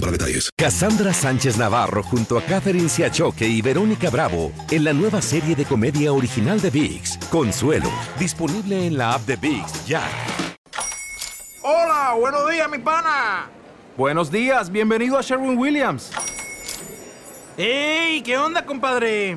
para detalles. Cassandra Sánchez Navarro junto a Catherine Siachoque y Verónica Bravo en la nueva serie de comedia original de VIX, Consuelo, disponible en la app de VIX ya. Hola, buenos días, mi pana. Buenos días, bienvenido a Sherwin Williams. ¡Ey! ¿Qué onda, compadre?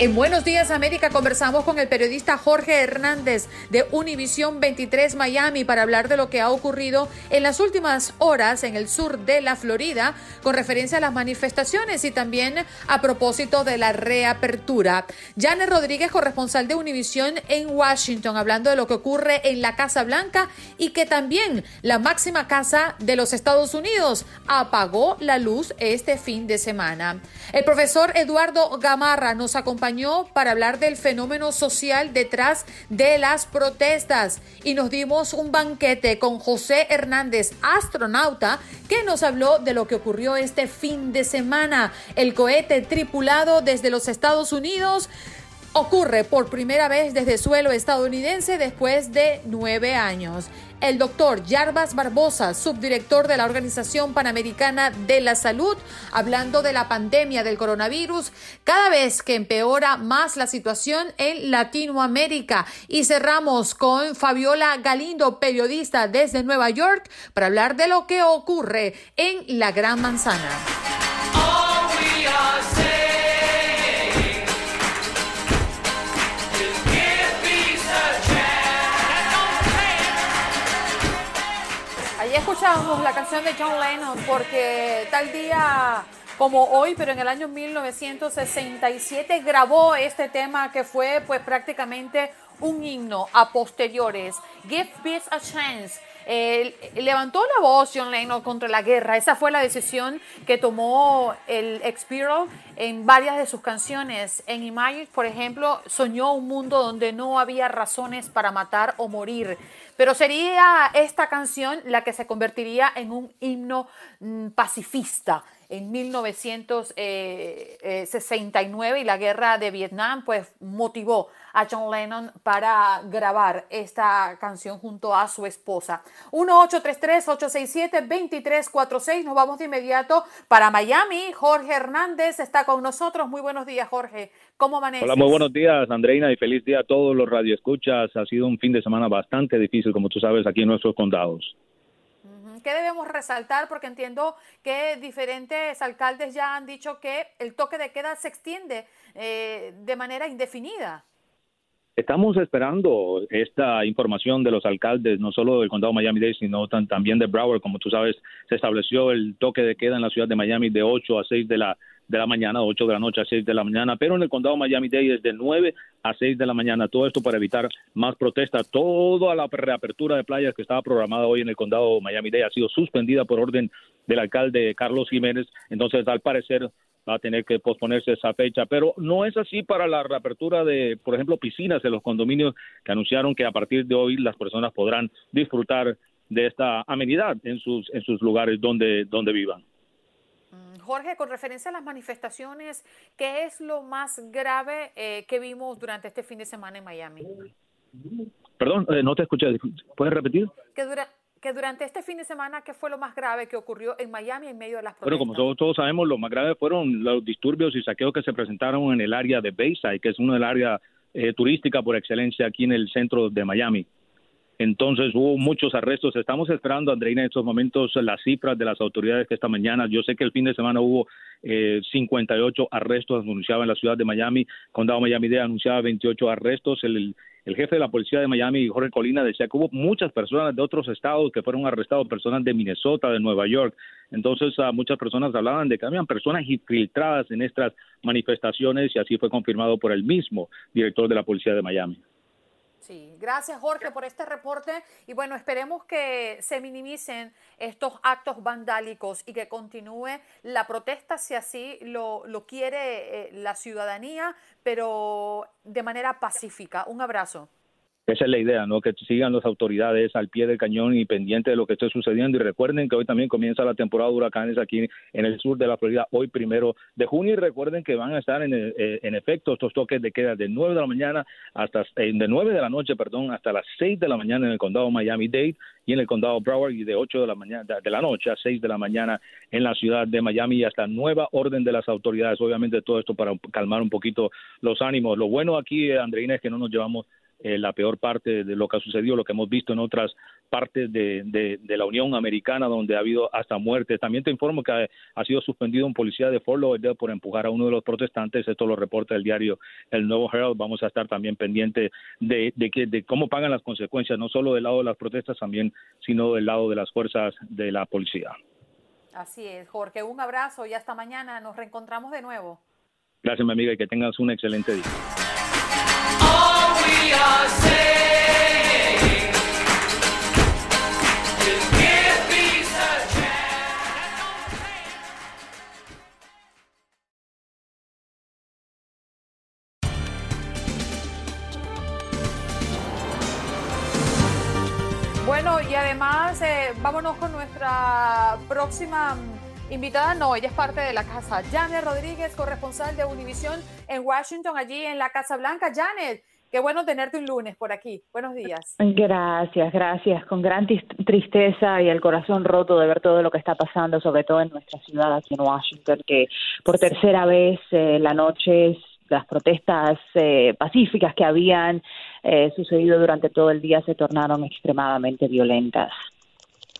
En Buenos Días América conversamos con el periodista Jorge Hernández de Univisión 23 Miami para hablar de lo que ha ocurrido en las últimas horas en el sur de la Florida con referencia a las manifestaciones y también a propósito de la reapertura. Janet Rodríguez, corresponsal de Univisión en Washington, hablando de lo que ocurre en la Casa Blanca y que también la máxima casa de los Estados Unidos apagó la luz este fin de semana. El profesor Eduardo Gamarra nos para hablar del fenómeno social detrás de las protestas y nos dimos un banquete con José Hernández, astronauta, que nos habló de lo que ocurrió este fin de semana. El cohete tripulado desde los Estados Unidos ocurre por primera vez desde suelo estadounidense después de nueve años. El doctor Yarbas Barbosa, subdirector de la Organización Panamericana de la Salud, hablando de la pandemia del coronavirus, cada vez que empeora más la situación en Latinoamérica. Y cerramos con Fabiola Galindo, periodista desde Nueva York, para hablar de lo que ocurre en la Gran Manzana. Escuchamos la canción de John Lennon porque tal día como hoy, pero en el año 1967 grabó este tema que fue pues prácticamente un himno a posteriores. Give Peace a Chance. Levantó la voz John Lennon contra la guerra. Esa fue la decisión que tomó el ex en varias de sus canciones. En Imagine, por ejemplo, soñó un mundo donde no había razones para matar o morir. Pero sería esta canción la que se convertiría en un himno mm, pacifista en 1969 y la guerra de Vietnam pues motivó a John Lennon para grabar esta canción junto a su esposa. 1-833-867-2346. Nos vamos de inmediato para Miami. Jorge Hernández está con nosotros. Muy buenos días, Jorge. ¿Cómo amaneces? Hola, muy buenos días, Andreina, y feliz día a todos los radioescuchas. Ha sido un fin de semana bastante difícil, como tú sabes, aquí en nuestros condados. ¿Qué debemos resaltar? Porque entiendo que diferentes alcaldes ya han dicho que el toque de queda se extiende eh, de manera indefinida. Estamos esperando esta información de los alcaldes, no solo del condado Miami-Dade, sino también de Broward. Como tú sabes, se estableció el toque de queda en la ciudad de Miami de 8 a 6 de la, de la mañana, 8 de la noche a 6 de la mañana, pero en el condado Miami-Dade es de 9 a 6 de la mañana. Todo esto para evitar más protestas. Toda la reapertura de playas que estaba programada hoy en el condado Miami-Dade ha sido suspendida por orden del alcalde Carlos Jiménez. Entonces, al parecer, va a tener que posponerse esa fecha. Pero no es así para la reapertura de, por ejemplo, piscinas en los condominios que anunciaron que a partir de hoy las personas podrán disfrutar de esta amenidad en sus, en sus lugares donde, donde vivan. Mm, Jorge, con referencia a las manifestaciones, ¿qué es lo más grave eh, que vimos durante este fin de semana en Miami? Perdón, eh, no te escuché. ¿Puedes repetir? Que dura, que durante este fin de semana, ¿qué fue lo más grave que ocurrió en Miami en medio de las protestas? Bueno, como todos, sabemos, lo más grave fueron los disturbios y saqueos que se presentaron en el área de Bayside, que es una del área eh, turística por excelencia aquí en el centro de Miami. Entonces hubo muchos arrestos. Estamos esperando, Andreina, en estos momentos las cifras de las autoridades que esta mañana, yo sé que el fin de semana hubo eh, 58 arrestos anunciados en la ciudad de Miami, Condado Miami-Dade anunciaba 28 arrestos, el, jefe de la policía de Miami, Jorge Colina, decía que hubo muchas personas de otros estados que fueron arrestados, personas de Minnesota, de Nueva York. Entonces, uh, muchas personas hablaban de que habían personas infiltradas en estas manifestaciones y así fue confirmado por el mismo director de la policía de Miami. Sí, gracias Jorge por este reporte y bueno, esperemos que se minimicen estos actos vandálicos y que continúe la protesta si así lo, lo quiere eh, la ciudadanía, pero de manera pacífica. Un abrazo. Esa es la idea, ¿no? Que sigan las autoridades al pie del cañón y pendiente de lo que esté sucediendo. Y recuerden que hoy también comienza la temporada de huracanes aquí en el sur de la Florida, hoy primero de junio. Y recuerden que van a estar en, eh, en efecto estos toques de queda de 9 de la mañana hasta, eh, de 9 de la noche, perdón, hasta las 6 de la mañana en el condado Miami-Dade y en el condado Broward y de 8 de la mañana, de la noche a 6 de la mañana en la ciudad de Miami y hasta nueva orden de las autoridades. Obviamente todo esto para calmar un poquito los ánimos. Lo bueno aquí, Andreina, es que no nos llevamos eh, la peor parte de lo que ha sucedido, lo que hemos visto en otras partes de, de, la Unión Americana, donde ha habido hasta muertes. También te informo que ha, sido suspendido un policía de Fort Lauderdale por empujar a uno de los protestantes. Esto lo reporta el diario El Nuevo Herald. Vamos a estar también pendientes de, de, que, de cómo pagan las consecuencias, no solo del lado de las protestas, también, sino del lado de las fuerzas de la policía. Así es, Jorge. Un abrazo y hasta mañana. Nos reencontramos de nuevo. Gracias, mi amiga, y que tengas un excelente día. Bueno, y además, eh, vámonos con nuestra próxima invitada. No, ella es parte de la casa. Janet Rodríguez, corresponsal de Univisión en Washington, allí en la Casa Blanca. Janet, Qué bueno tenerte un lunes por aquí. Buenos días. Gracias, gracias. Con gran tristeza y el corazón roto de ver todo lo que está pasando, sobre todo en nuestra ciudad aquí en Washington, que por tercera vez eh, la noche las protestas eh, pacíficas que habían eh, sucedido durante todo el día se tornaron extremadamente violentas.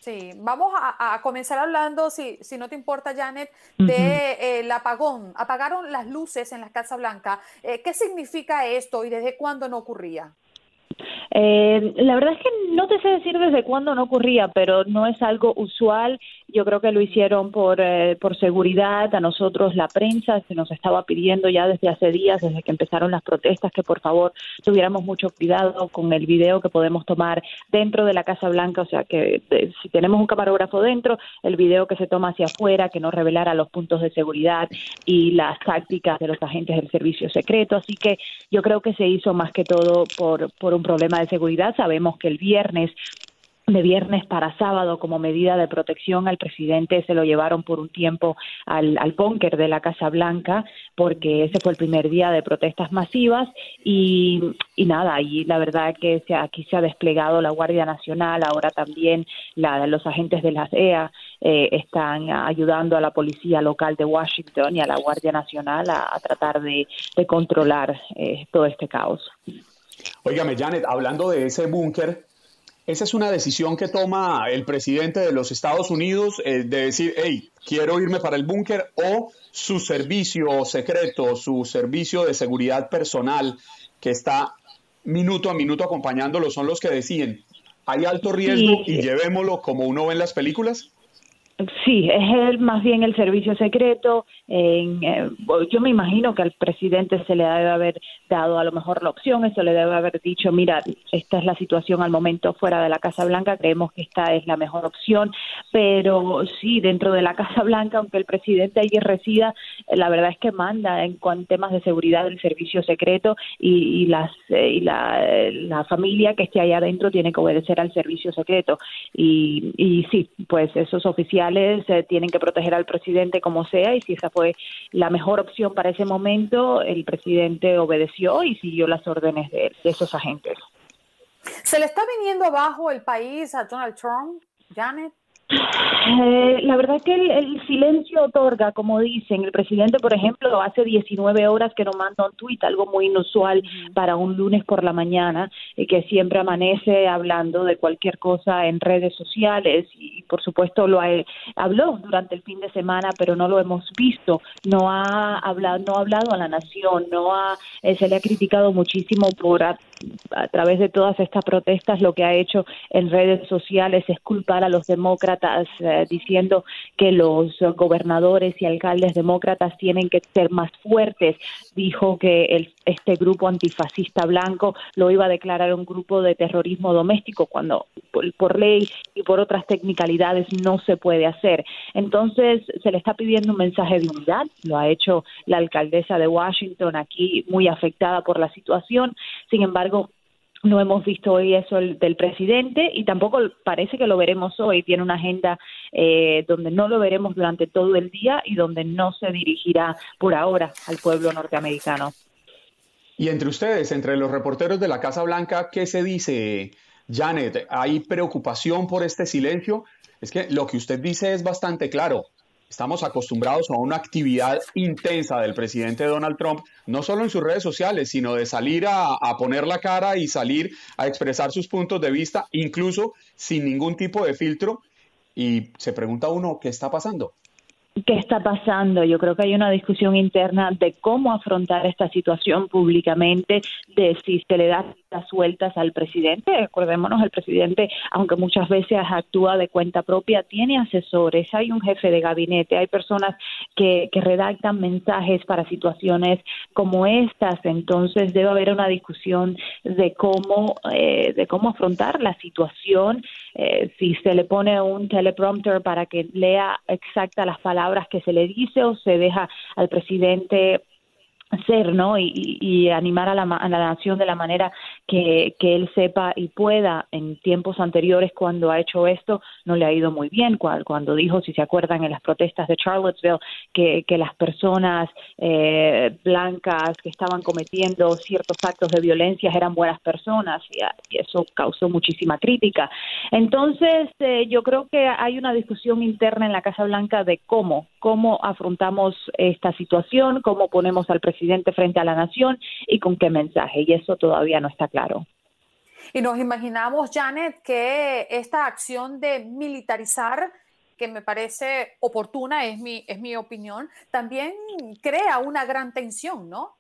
Sí, vamos a, comenzar hablando, si, si no te importa, Janet, de el apagón. Apagaron las luces en la Casa Blanca. Eh, ¿Qué significa esto y desde cuándo no ocurría? Eh, la verdad es que no te sé decir desde cuándo no ocurría, pero no es algo usual. Yo creo que lo hicieron por, eh, por seguridad. A nosotros la prensa se nos estaba pidiendo ya desde hace días, desde que empezaron las protestas, que por favor tuviéramos mucho cuidado con el video que podemos tomar dentro de la Casa Blanca. O sea, que eh, si tenemos un camarógrafo dentro, el video que se toma hacia afuera, que no revelara los puntos de seguridad y las tácticas de los agentes del servicio secreto. Así que yo creo que se hizo más que todo por, por un problema de seguridad. Sabemos que el viernes de viernes para sábado como medida de protección al presidente se lo llevaron por un tiempo al, al búnker de la Casa Blanca porque ese fue el primer día de protestas masivas y, nada, y la verdad que se, aquí se ha desplegado la Guardia Nacional, ahora también la, los agentes de la DEA eh, están ayudando a la policía local de Washington y a la Guardia Nacional a, tratar de, de controlar eh, todo este caos. Óigame, Janet, hablando de ese búnker, esa es una decisión que toma el presidente de los Estados Unidos eh, de decir, hey, quiero irme para el búnker o su servicio secreto, su servicio de seguridad personal que está minuto a minuto acompañándolo, son los que deciden, hay alto riesgo y llevémoslo como uno ve en las películas. Sí, es más bien el servicio secreto. En, eh, yo me imagino que al presidente se le debe haber dado a lo mejor la opción, eso le debe haber dicho, mira, esta es la situación al momento fuera de la Casa Blanca, creemos que esta es la mejor opción, pero sí, dentro de la Casa Blanca, aunque el presidente allí resida, la verdad es que manda en, temas de seguridad del servicio secreto y, las, eh, y la, la, familia que esté allá adentro tiene que obedecer al servicio secreto. Y, y sí, pues esos tienen que proteger al presidente como sea y si esa fue la mejor opción para ese momento, el presidente obedeció y siguió las órdenes de, esos agentes. ¿Se le está viniendo abajo el país a Donald Trump, Janet? Eh, la verdad que el, silencio otorga, como dicen. El presidente, por ejemplo, hace 19 horas que no manda un tuit, algo muy inusual para un lunes por la mañana, y que siempre amanece hablando de cualquier cosa en redes sociales. Y, por supuesto, lo habló durante el fin de semana, pero no lo hemos visto. No ha hablado, no ha hablado a la nación, no ha, eh, se le ha criticado muchísimo por a, través de todas estas protestas lo que ha hecho en redes sociales es culpar a los demócratas eh, diciendo que los gobernadores y alcaldes demócratas tienen que ser más fuertes. Dijo que el, este grupo antifascista blanco lo iba a declarar un grupo de terrorismo doméstico cuando por, ley y por otras technicalidades no se puede hacer. Entonces se le está pidiendo un mensaje de unidad. Lo ha hecho la alcaldesa de Washington aquí muy afectada por la situación. Sin embargo, no hemos visto hoy eso del presidente y tampoco parece que lo veremos hoy. Tiene una agenda eh, donde no lo veremos durante todo el día y donde no se dirigirá por ahora al pueblo norteamericano. Y entre ustedes, entre los reporteros de la Casa Blanca, ¿qué se dice, Janet? ¿Hay preocupación por este silencio? Es que lo que usted dice es bastante claro estamos acostumbrados a una actividad intensa del presidente Donald Trump, no solo en sus redes sociales, sino de salir a, poner la cara y salir a expresar sus puntos de vista, incluso sin ningún tipo de filtro. Y se pregunta uno, ¿qué está pasando? ¿Qué está pasando? Yo creo que hay una discusión interna de cómo afrontar esta situación públicamente, de si se le da las sueltas al presidente. Recordémonos, el presidente, aunque muchas veces actúa de cuenta propia, tiene asesores, hay un jefe de gabinete, hay personas que, redactan mensajes para situaciones como estas. Entonces debe haber una discusión de cómo, eh, de cómo afrontar la situación. Eh, si se le pone un teleprompter para que lea exacta las palabras que se le dice o se deja al presidente ser, ¿no? Y, animar a la, a la, nación de la manera que, que, él sepa y pueda. En tiempos anteriores, cuando ha hecho esto, no le ha ido muy bien. Cuando, dijo, si se acuerdan, en las protestas de Charlottesville, que, las personas eh, blancas que estaban cometiendo ciertos actos de violencia eran buenas personas y, eso causó muchísima crítica. Entonces, eh, yo creo que hay una discusión interna en la Casa Blanca de cómo, cómo afrontamos esta situación, cómo ponemos al presidente frente a la nación y con qué mensaje. Y eso todavía no está claro. Y nos imaginamos, Janet, que esta acción de militarizar que me parece oportuna, es mi, es mi opinión, también crea una gran tensión, ¿no?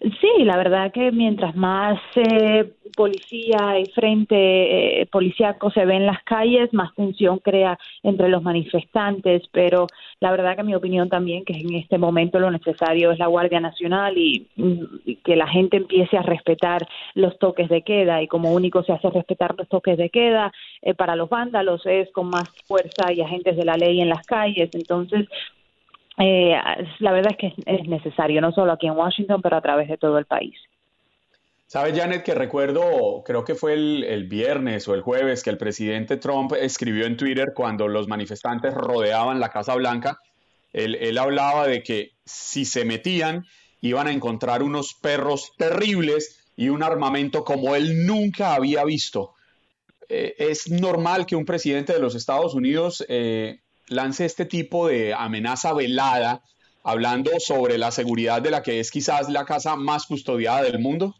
Sí, la verdad que mientras más eh, policía y frente eh, policíaco se ve en las calles, más tensión crea entre los manifestantes, pero la verdad que mi opinión también que en este momento lo necesario es la Guardia Nacional y, que la gente empiece a respetar los toques de queda y como único se hace respetar los toques de queda eh, para los vándalos es con más fuerza y agentes de la ley en las calles, entonces eh, la verdad es que es necesario, no solo aquí en Washington, pero a través de todo el país. ¿Sabe, Janet, que recuerdo, creo que fue el, viernes o el jueves, que el presidente Trump escribió en Twitter cuando los manifestantes rodeaban la Casa Blanca? Él, él hablaba de que si se metían, iban a encontrar unos perros terribles y un armamento como él nunca había visto. Eh, es normal que un presidente de los Estados Unidos eh, lance este tipo de amenaza velada, hablando sobre la seguridad de la que es quizás la casa más custodiada del mundo?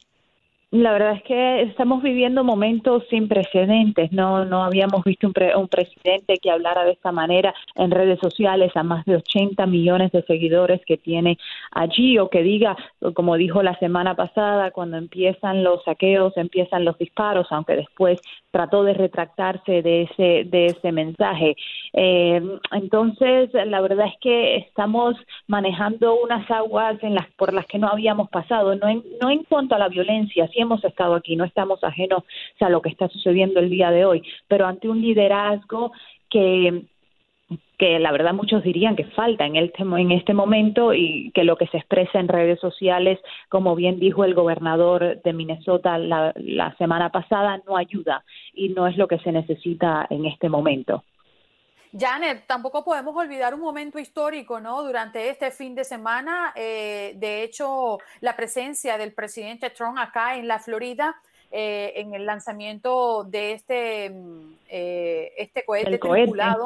La verdad es que estamos viviendo momentos sin precedentes. No, no habíamos visto un, un, presidente que hablara de esta manera en redes sociales a más de 80 millones de seguidores que tiene allí o que diga, como dijo la semana pasada, cuando empiezan los saqueos, empiezan los disparos, aunque después trató de retractarse de ese de ese mensaje. Eh, entonces, la verdad es que estamos manejando unas aguas en las por las que no habíamos pasado. No en, no en cuanto a la violencia, hemos estado aquí, no estamos ajenos a lo que está sucediendo el día de hoy, pero ante un liderazgo que que la verdad muchos dirían que falta en, el, en este momento y que lo que se expresa en redes sociales, como bien dijo el gobernador de Minnesota la, la semana pasada, no ayuda y no es lo que se necesita en este momento. Janet, tampoco podemos olvidar un momento histórico, ¿no? Durante este fin de semana, eh, de hecho, la presencia del presidente Trump acá en la Florida eh, en el lanzamiento de este, mm, eh, este cohete tripulado.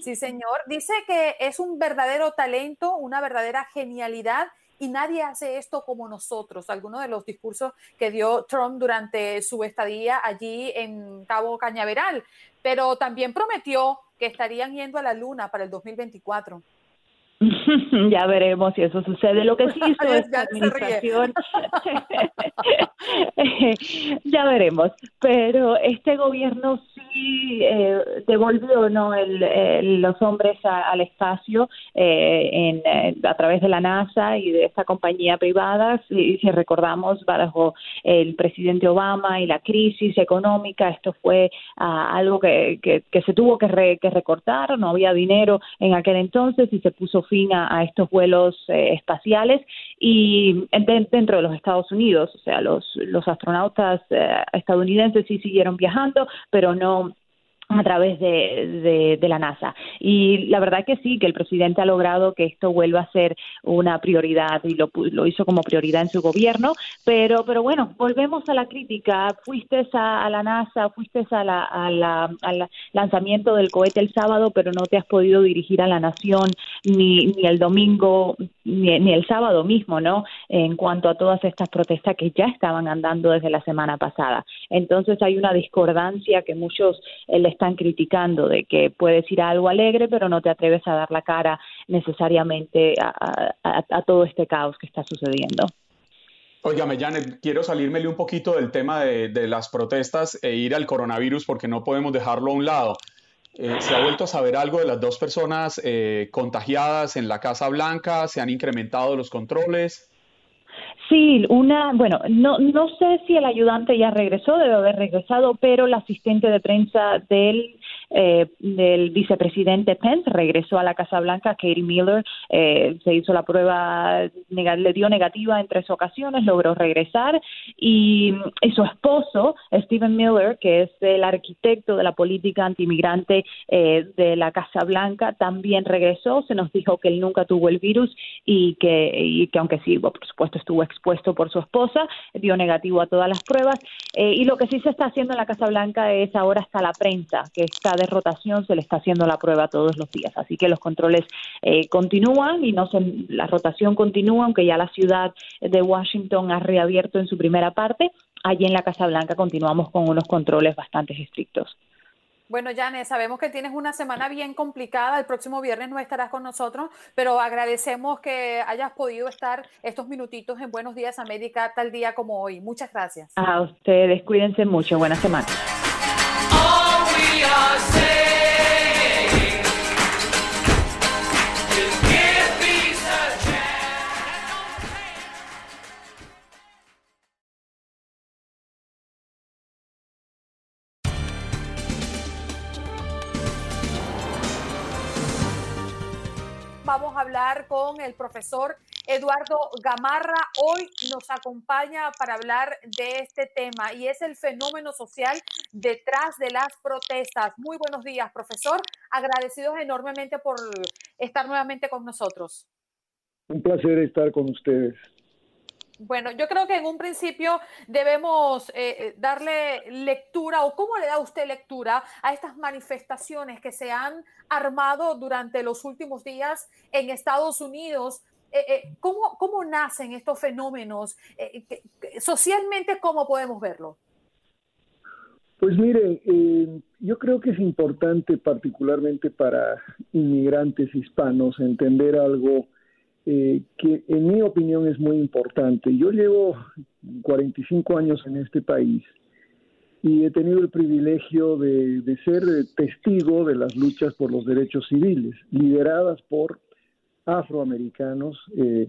Sí, señor. Dice que es un verdadero talento, una verdadera genialidad y nadie hace esto como nosotros. Algunos de los discursos que dio Trump durante su estadía allí en Cabo Cañaveral, pero también prometió que estarían yendo a la luna para el 2024. ya veremos si eso sucede. Lo que sí hizo esta administración, ya veremos. Pero este gobierno sí eh, devolvió no el, los hombres al espacio eh, en, eh, a través de la NASA y de esta compañía privada. Si, si recordamos bajo el presidente Obama y la crisis económica, esto fue ah, algo que, que, se tuvo que, que recortar. No había dinero en aquel entonces y se puso fin a, estos vuelos eh, espaciales y dentro de los Estados Unidos, o sea, los, los astronautas eh, estadounidenses sí siguieron viajando, pero no a través de, de, la NASA. Y la verdad que sí, que el presidente ha logrado que esto vuelva a ser una prioridad y lo, lo hizo como prioridad en su gobierno, pero, pero bueno, volvemos a la crítica. Fuiste a, la NASA, fuiste a la, al lanzamiento del cohete el sábado, pero no te has podido dirigir a la nación ni, ni el domingo, ni, ni el sábado mismo, ¿no? En cuanto a todas estas protestas que ya estaban andando desde la semana pasada. Entonces hay una discordancia que muchos les están criticando de que puedes ir a algo alegre, pero no te atreves a dar la cara necesariamente a, todo este caos que está sucediendo. Óigame, Janet, quiero salírmele un poquito del tema de, las protestas e ir al coronavirus porque no podemos dejarlo a un lado. Eh, ¿Se ha vuelto a saber algo de las dos personas eh, contagiadas en la Casa Blanca? ¿Se han incrementado los controles? Sí, una, bueno, no, no sé si el ayudante ya regresó, debe haber regresado, pero la asistente de prensa del eh, del vicepresidente Pence regresó a la Casa Blanca, Katie Miller eh, se hizo la prueba, le dio negativa en tres ocasiones, logró regresar y, su esposo, Stephen Miller, que es el arquitecto de la política antimigrante eh, de la Casa Blanca, también regresó, se nos dijo que él nunca tuvo el virus y que, y que aunque sí, por supuesto estuvo expuesto por su esposa, dio negativo a todas las pruebas y lo que sí se está haciendo en la Casa Blanca es ahora hasta la prensa, que está de rotación se le está haciendo la prueba todos los días. Así que los controles eh, continúan y no se, la rotación continúa, aunque ya la ciudad de Washington ha reabierto en su primera parte. Allí en la Casa Blanca continuamos con unos controles bastante estrictos. Bueno, Janet, sabemos que tienes una semana bien complicada. El próximo viernes no estarás con nosotros, pero agradecemos que hayas podido estar estos minutitos en Buenos Días América tal día como hoy. Muchas gracias. A ustedes, cuídense mucho. Buena semana. Vamos con el profesor Eduardo Gamarra. Hoy nos acompaña para hablar de este tema y es el fenómeno social detrás de las protestas. Muy buenos días, profesor. Agradecidos enormemente por estar nuevamente con nosotros. Un placer estar con ustedes. Bueno, yo creo que en un principio debemos eh, eh, darle lectura o cómo le da usted lectura a estas manifestaciones que se han armado durante los últimos días en Estados Unidos. Eh, ¿cómo, ¿cómo, nacen estos fenómenos? socialmente, ¿cómo podemos verlo? Pues mire, yo creo que es importante particularmente para inmigrantes hispanos entender algo eh, que en mi opinión es muy importante. Yo llevo 45 años en este país y he tenido el privilegio de, ser testigo de las luchas por los derechos civiles, lideradas por afroamericanos eh,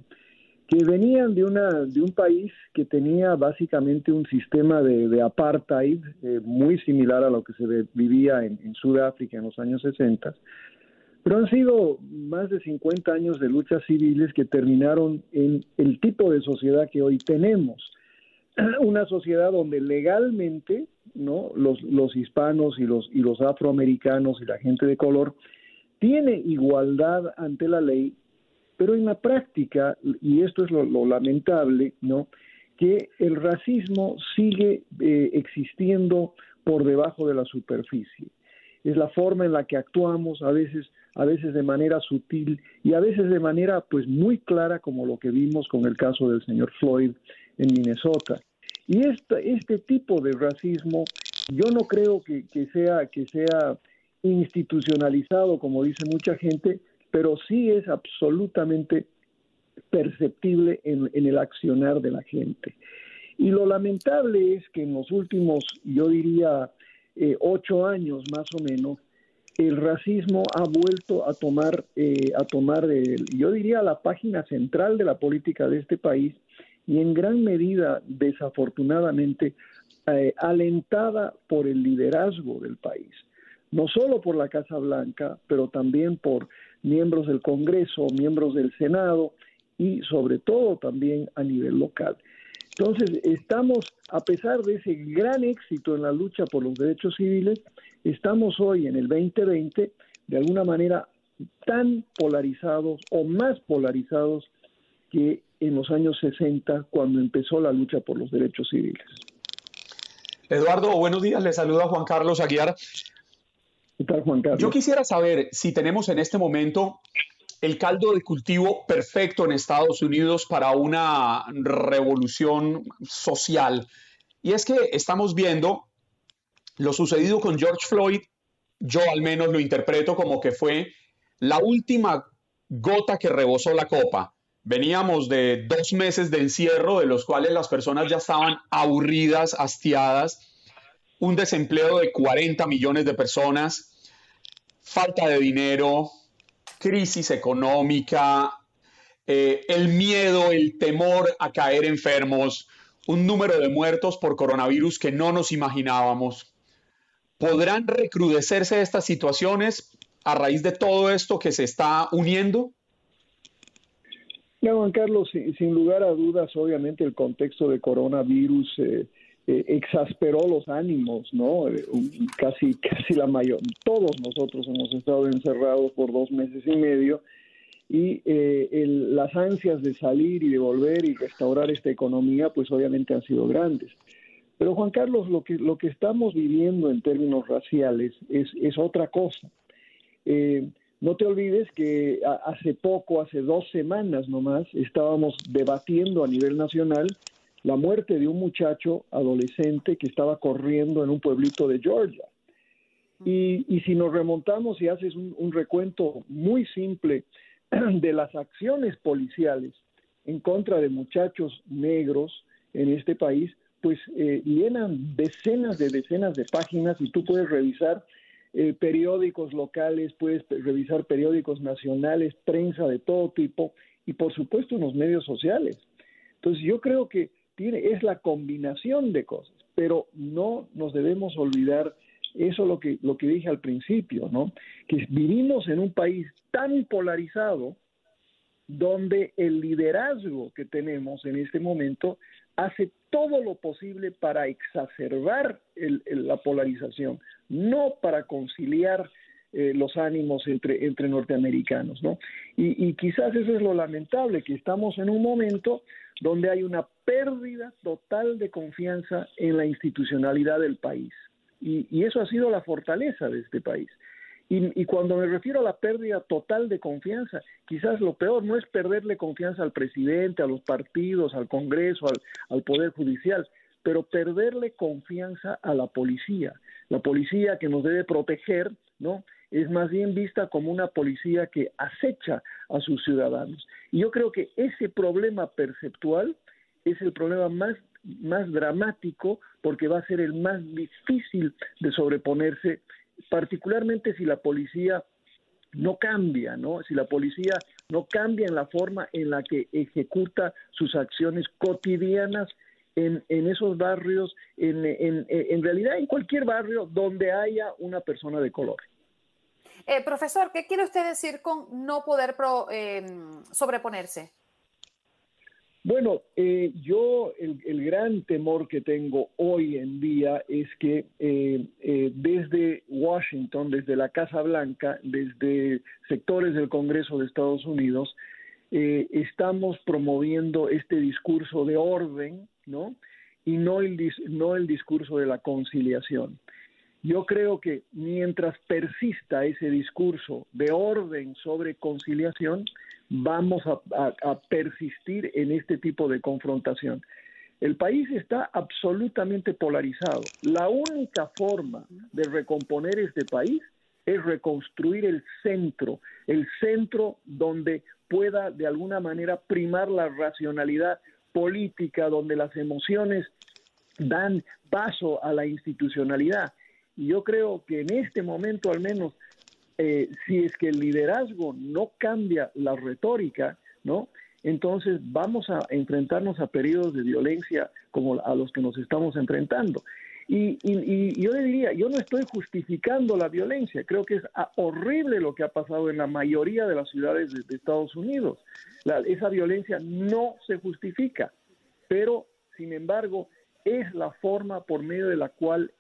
que venían de, una, de un país que tenía básicamente un sistema de, apartheid eh, muy similar a lo que se vivía en, en Sudáfrica en los años 60 pero han sido más de 50 años de luchas civiles que terminaron en el tipo de sociedad que hoy tenemos. Una sociedad donde legalmente, ¿no? Los, los hispanos y los, y los afroamericanos y la gente de color tiene igualdad ante la ley, pero en la práctica, y esto es lo, lo lamentable, ¿no? que el racismo sigue eh, existiendo por debajo de la superficie. Es la forma en la que actuamos, a veces, a veces de manera sutil y a veces de manera pues muy clara, como lo que vimos con el caso del señor Floyd en Minnesota. Y este, este tipo de racismo, yo no creo que, que, sea, que sea institucionalizado, como dice mucha gente, pero sí es absolutamente perceptible en, el accionar de la gente. Y lo lamentable es que en los últimos, yo diría, eh, ocho años más o menos, el racismo ha vuelto a tomar, eh, a tomar yo diría, la página central de la política de este país y en gran medida, desafortunadamente, eh, alentada por el liderazgo del país. No solo por la Casa Blanca, pero también por miembros del Congreso, miembros del Senado y sobre todo también a nivel local. Entonces, estamos, a pesar de ese gran éxito en la lucha por los derechos civiles, estamos hoy en el 2020 de alguna manera tan polarizados o más polarizados que en los años 60 cuando empezó la lucha por los derechos civiles. Eduardo, buenos días, le saluda Juan Carlos Aguiar. ¿Qué tal, Juan Carlos? Yo quisiera saber si tenemos en este momento el caldo de cultivo perfecto en Estados Unidos para una revolución social. Y es que estamos viendo lo sucedido con George Floyd, yo al menos lo interpreto como que fue la última gota que rebosó la copa. Veníamos de dos meses de encierro, de los cuales las personas ya estaban aburridas, hastiadas, un desempleo de 40 millones de personas, falta de dinero, crisis económica, eh, el miedo, el temor a caer enfermos, un número de muertos por coronavirus que no nos imaginábamos. ¿Podrán recrudecerse estas situaciones a raíz de todo esto que se está uniendo? No, Juan Carlos, sin, lugar a dudas, obviamente el contexto de coronavirus eh, eh, exasperó los ánimos, ¿no? Eh, casi, casi la mayor, todos nosotros hemos estado encerrados por dos meses y medio y eh, las ansias de salir y de volver y restaurar esta economía, pues obviamente han sido grandes. Pero Juan Carlos, lo que, lo que estamos viviendo en términos raciales es, es otra cosa. no te olvides que hace poco, hace dos semanas nomás, estábamos debatiendo a nivel nacional la muerte de un muchacho adolescente que estaba corriendo en un pueblito de Georgia. Y, si nos remontamos y haces un, recuento muy simple de las acciones policiales en contra de muchachos negros en este país, pues eh, llenan decenas de decenas de páginas y tú puedes revisar eh, periódicos locales, puedes revisar periódicos nacionales, prensa de todo tipo y por supuesto unos medios sociales. Entonces yo creo que es la combinación de cosas, pero no nos debemos olvidar eso lo que lo que dije al principio, ¿no? Que vivimos en un país tan polarizado donde el liderazgo que tenemos en este momento hace todo lo posible para exacerbar la polarización, no para conciliar eh, los ánimos entre, entre norteamericanos, ¿no? Y, y quizás eso es lo lamentable, que estamos en un momento donde hay una pérdida total de confianza en la institucionalidad del país. Y, eso ha sido la fortaleza de este país. Y, cuando me refiero a la pérdida total de confianza, quizás lo peor no es perderle confianza al presidente, a los partidos, al Congreso, al, al Poder Judicial, pero perderle confianza a la policía. La policía que nos debe proteger, ¿no? Es más bien vista como una policía que acecha a sus ciudadanos. Y yo creo que ese problema perceptual es el problema más, más dramático porque va a ser el más difícil de sobreponerse, particularmente si la policía no cambia, ¿no? Si la policía no cambia en la forma en la que ejecuta sus acciones cotidianas en, en esos barrios, en, en, en realidad en cualquier barrio donde haya una persona de color. Eh, profesor, ¿qué quiere usted decir con no poder em, sobreponerse? Bueno, eh, yo el, gran temor que tengo hoy en día es que eh, desde Washington, desde la Casa Blanca, desde sectores del Congreso de Estados Unidos, eh, estamos promoviendo este discurso de orden, ¿no? Y no el discurso de la conciliación. Yo creo que mientras persista ese discurso de orden sobre conciliación, vamos a, persistir en este tipo de confrontación. El país está absolutamente polarizado. La única forma de recomponer este país es reconstruir el centro, el centro donde pueda de alguna manera primar la racionalidad política, donde las emociones dan paso a la institucionalidad. Y yo creo que en este momento al menos eh, si es que el liderazgo no cambia la retórica, ¿no? Entonces vamos a enfrentarnos a periodos de violencia como a los que nos estamos enfrentando. Y, yo le diría, yo no estoy justificando la violencia, creo que es horrible lo que ha pasado en la mayoría de las ciudades de, Estados Unidos. esa violencia no se justifica, pero sin embargo es la forma por medio de la cual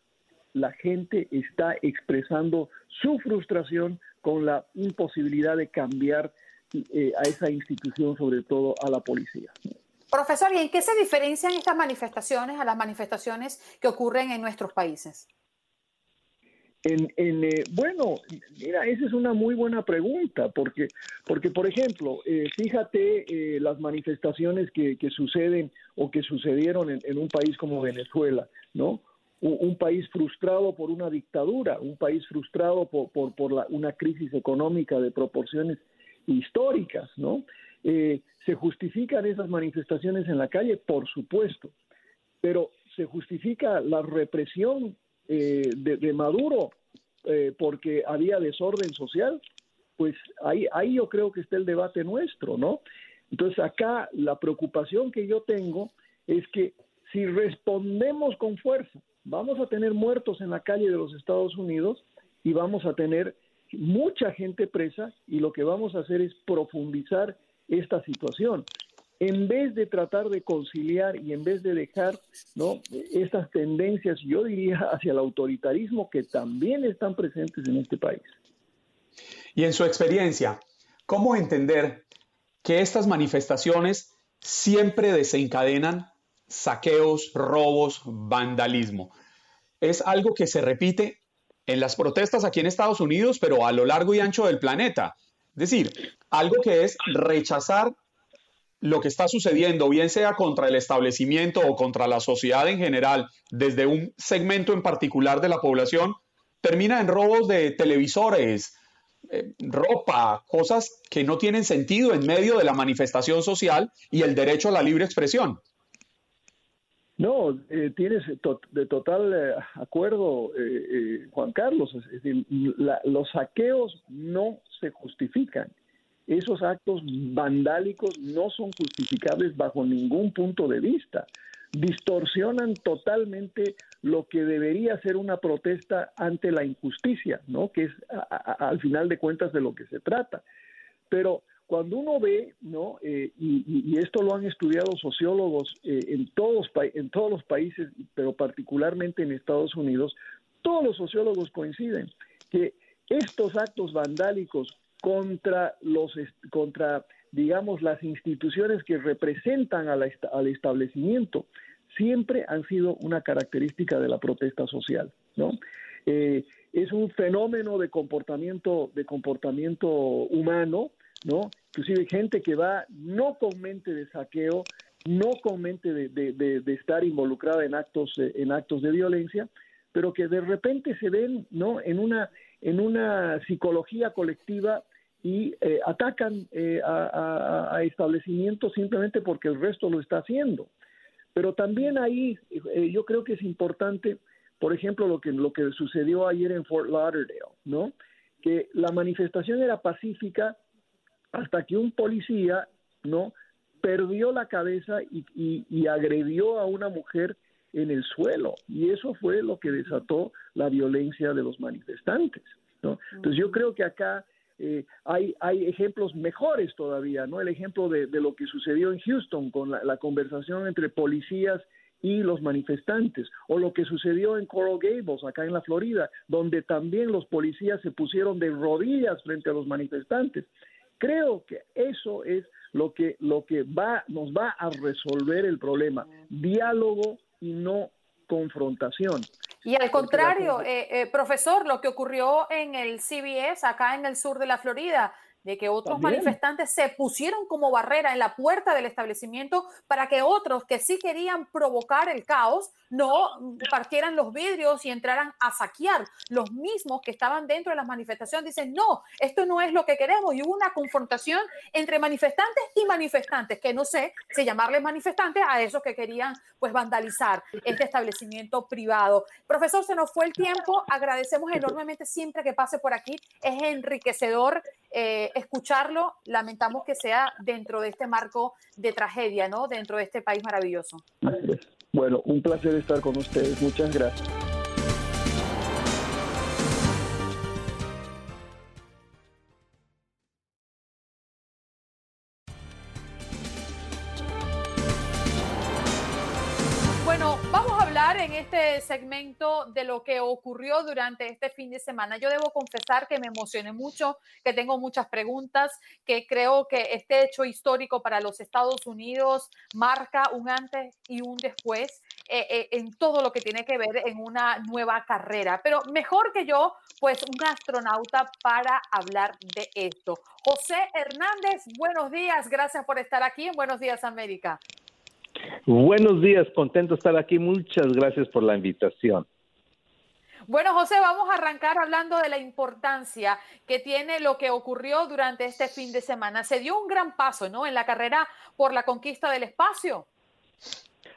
la gente está expresando su frustración con la imposibilidad de cambiar eh, a esa institución, sobre todo a la policía. Profesor, ¿y en qué se diferencian estas manifestaciones a las manifestaciones que ocurren en nuestros países? En, eh, bueno, mira, esa es una muy buena pregunta, porque, porque por ejemplo, eh, fíjate las manifestaciones que, suceden o que sucedieron en, en, un país como Venezuela, ¿no? Un, país frustrado por una dictadura, un país frustrado por, por, una crisis económica de proporciones históricas, ¿no? Eh, ¿Se justifican esas manifestaciones en la calle? Por supuesto, pero ¿se justifica la represión eh, de, Maduro eh, porque había desorden social? Pues ahí, ahí yo creo que está el debate nuestro, ¿no? Entonces acá la preocupación que yo tengo es que si respondemos con fuerza vamos a tener muertos en la calle de los Estados Unidos y vamos a tener mucha gente presa y lo que vamos a hacer es profundizar esta situación. En vez de tratar de conciliar y en vez de dejar ¿no? estas tendencias, yo diría, hacia el autoritarismo que también están presentes en este país. Y en su experiencia, ¿cómo entender que estas manifestaciones siempre desencadenan saqueos, robos, vandalismo. Es algo que se repite en las protestas aquí en Estados Unidos, pero a lo largo y ancho del planeta. Es decir, algo que es rechazar lo que está sucediendo, bien sea contra el establecimiento o contra la sociedad en general, desde un segmento en particular de la población, termina en robos de televisores, eh, ropa, cosas que no tienen sentido en medio de la manifestación social y el derecho a la libre expresión. No, eh, tienes de total eh, acuerdo, eh, Juan Carlos. Los saqueos no se justifican. Esos actos vandálicos no son justificables bajo ningún punto de vista. Distorsionan totalmente lo que debería ser una protesta ante la injusticia, ¿no? Que es al final de cuentas de lo que se trata. Pero cuando uno ve, ¿no? Eh, y, esto lo han estudiado sociólogos eh, en, todos, en todos los países, pero particularmente en Estados Unidos, todos los sociólogos coinciden que estos actos vandálicos contra los contra digamos las instituciones que representan al establecimiento siempre han sido una característica de la protesta social, ¿no? Eh, es un fenómeno de comportamiento de comportamiento humano ¿no? Inclusive gente que va no con mente de saqueo, no con mente de, estar involucrada en actos, eh, en actos de violencia, pero que de repente se ven, ¿no? En una, en una psicología colectiva y eh, atacan eh, a, establecimientos simplemente porque el resto lo está haciendo. Pero también ahí yo creo que es importante, por ejemplo, lo que, lo que sucedió ayer en Fort Lauderdale, ¿no? Que la manifestación era pacífica, hasta que un policía, ¿no? Perdió la cabeza y, agredió a una mujer en el suelo y eso fue lo que desató la violencia de los manifestantes, ¿no? Entonces yo creo que acá eh, hay, hay ejemplos mejores todavía, ¿no? El ejemplo de, lo que sucedió en Houston con la, conversación entre policías y los manifestantes, o lo que sucedió en Coral Gables, acá en la Florida, donde también los policías se pusieron de rodillas frente a los manifestantes. Creo que eso es lo que, lo que va, nos va a resolver el problema. Diálogo y no confrontación. Y al contrario, eh, eh, profesor, lo que ocurrió en el CBS, acá en el sur de la Florida, de que otros manifestantes se pusieron como barrera en la puerta del establecimiento para que otros que sí querían provocar el caos no partieran los vidrios y entraran a saquear. Los mismos que estaban dentro de las manifestaciones dicen, no, esto no es lo que queremos. Y hubo una confrontación entre manifestantes y manifestantes, que no sé si llamarles manifestantes a esos que querían pues vandalizar este establecimiento privado. Profesor, se nos fue el tiempo. Agradecemos enormemente siempre que pase por aquí. Es enriquecedor. Eh, escucharlo, lamentamos que sea dentro de este marco de tragedia, ¿no? Dentro de este país maravilloso. Bueno, un placer estar con ustedes. Muchas gracias. En este segmento de lo que ocurrió durante este fin de semana. Yo debo confesar que me emocioné mucho, que tengo muchas preguntas, que creo que este hecho histórico para los Estados Unidos marca un antes y un después eh, eh, en todo lo que tiene que ver en una nueva carrera. Pero mejor que yo, pues un astronauta para hablar de esto. José Hernández, buenos días, gracias por estar aquí en Buenos Días América. Buenos días, contento de estar aquí. Muchas gracias por la invitación. Bueno, José, vamos a arrancar hablando de la importancia que tiene lo que ocurrió durante este fin de semana. Se dio un gran paso, ¿no? En la carrera por la conquista del espacio.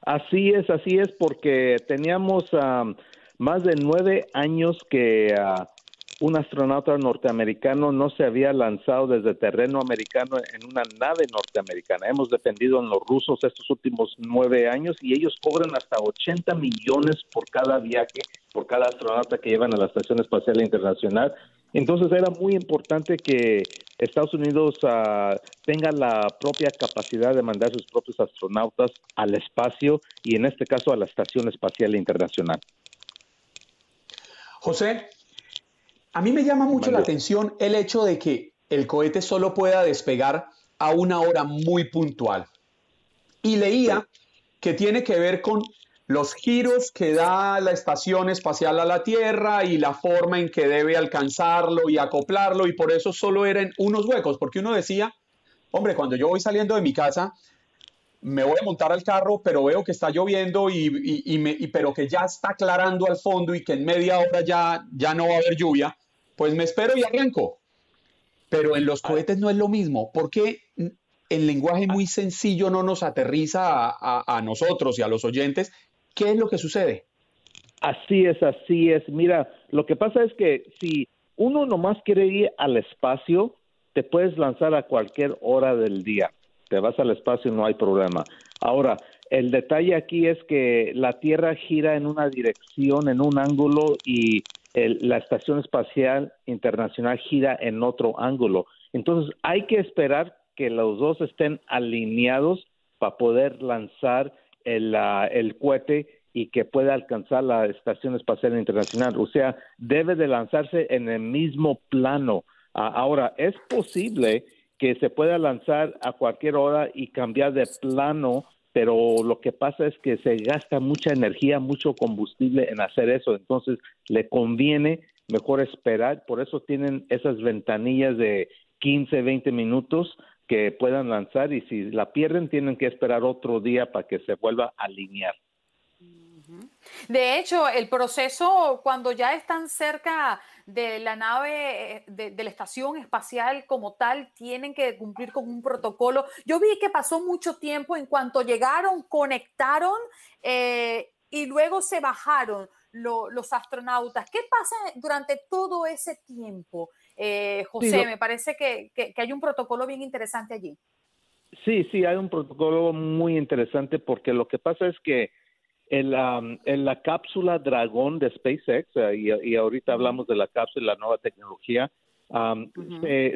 Así es, así es, porque teníamos ah, más de nueve años que ah, un astronauta norteamericano no se había lanzado desde terreno americano en una nave norteamericana. Hemos dependido en los rusos estos últimos nueve años y ellos cobran hasta 80 millones por cada viaje, por cada astronauta que llevan a la Estación Espacial Internacional. Entonces era muy importante que Estados Unidos uh, tenga la propia capacidad de mandar sus propios astronautas al espacio y en este caso a la Estación Espacial Internacional. José, a mí me llama mucho la atención el hecho de que el cohete solo pueda despegar a una hora muy puntual. Y leía que tiene que ver con los giros que da la estación espacial a la Tierra y la forma en que debe alcanzarlo y acoplarlo, y por eso solo eran unos huecos, porque uno decía, hombre, cuando yo voy saliendo de mi casa, me voy a montar al carro, pero veo que está lloviendo y, me, pero que ya está aclarando al fondo y que en media hora ya, ya no va a haber lluvia pues me espero y arranco. Pero en los cohetes no es lo mismo. ¿Por qué en lenguaje muy sencillo no nos aterriza a, nosotros y a los oyentes? ¿Qué es lo que sucede? Así es, así es. Mira, lo que pasa es que si uno nomás quiere ir al espacio, te puedes lanzar a cualquier hora del día. Te vas al espacio y no hay problema. Ahora, el detalle aquí es que la Tierra gira en una dirección, en un ángulo y la Estación Espacial Internacional gira en otro ángulo. Entonces hay que esperar que los dos estén alineados para poder lanzar el, el cohete y que pueda alcanzar la Estación Espacial Internacional. O sea, debe de lanzarse en el mismo plano. ahora, es posible que se pueda lanzar a cualquier hora y cambiar de plano pero lo que pasa es que se gasta mucha energía, mucho combustible en hacer eso, entonces le conviene mejor esperar, por eso tienen esas ventanillas de 15, 20 minutos que puedan lanzar y si la pierden tienen que esperar otro día para que se vuelva a alinear. De hecho, el proceso cuando ya están cerca de la nave, eh, de, la estación espacial como tal, tienen que cumplir con un protocolo. Yo vi que pasó mucho tiempo en cuanto llegaron, conectaron eh, y luego se bajaron los astronautas. ¿Qué pasa durante todo ese tiempo? Eh, José, me parece que, que hay un protocolo bien interesante allí. Sí, sí, hay un protocolo muy interesante porque lo que pasa es que en la cápsula Dragón de SpaceX, eh, y, ahorita hablamos de la cápsula, la nueva tecnología,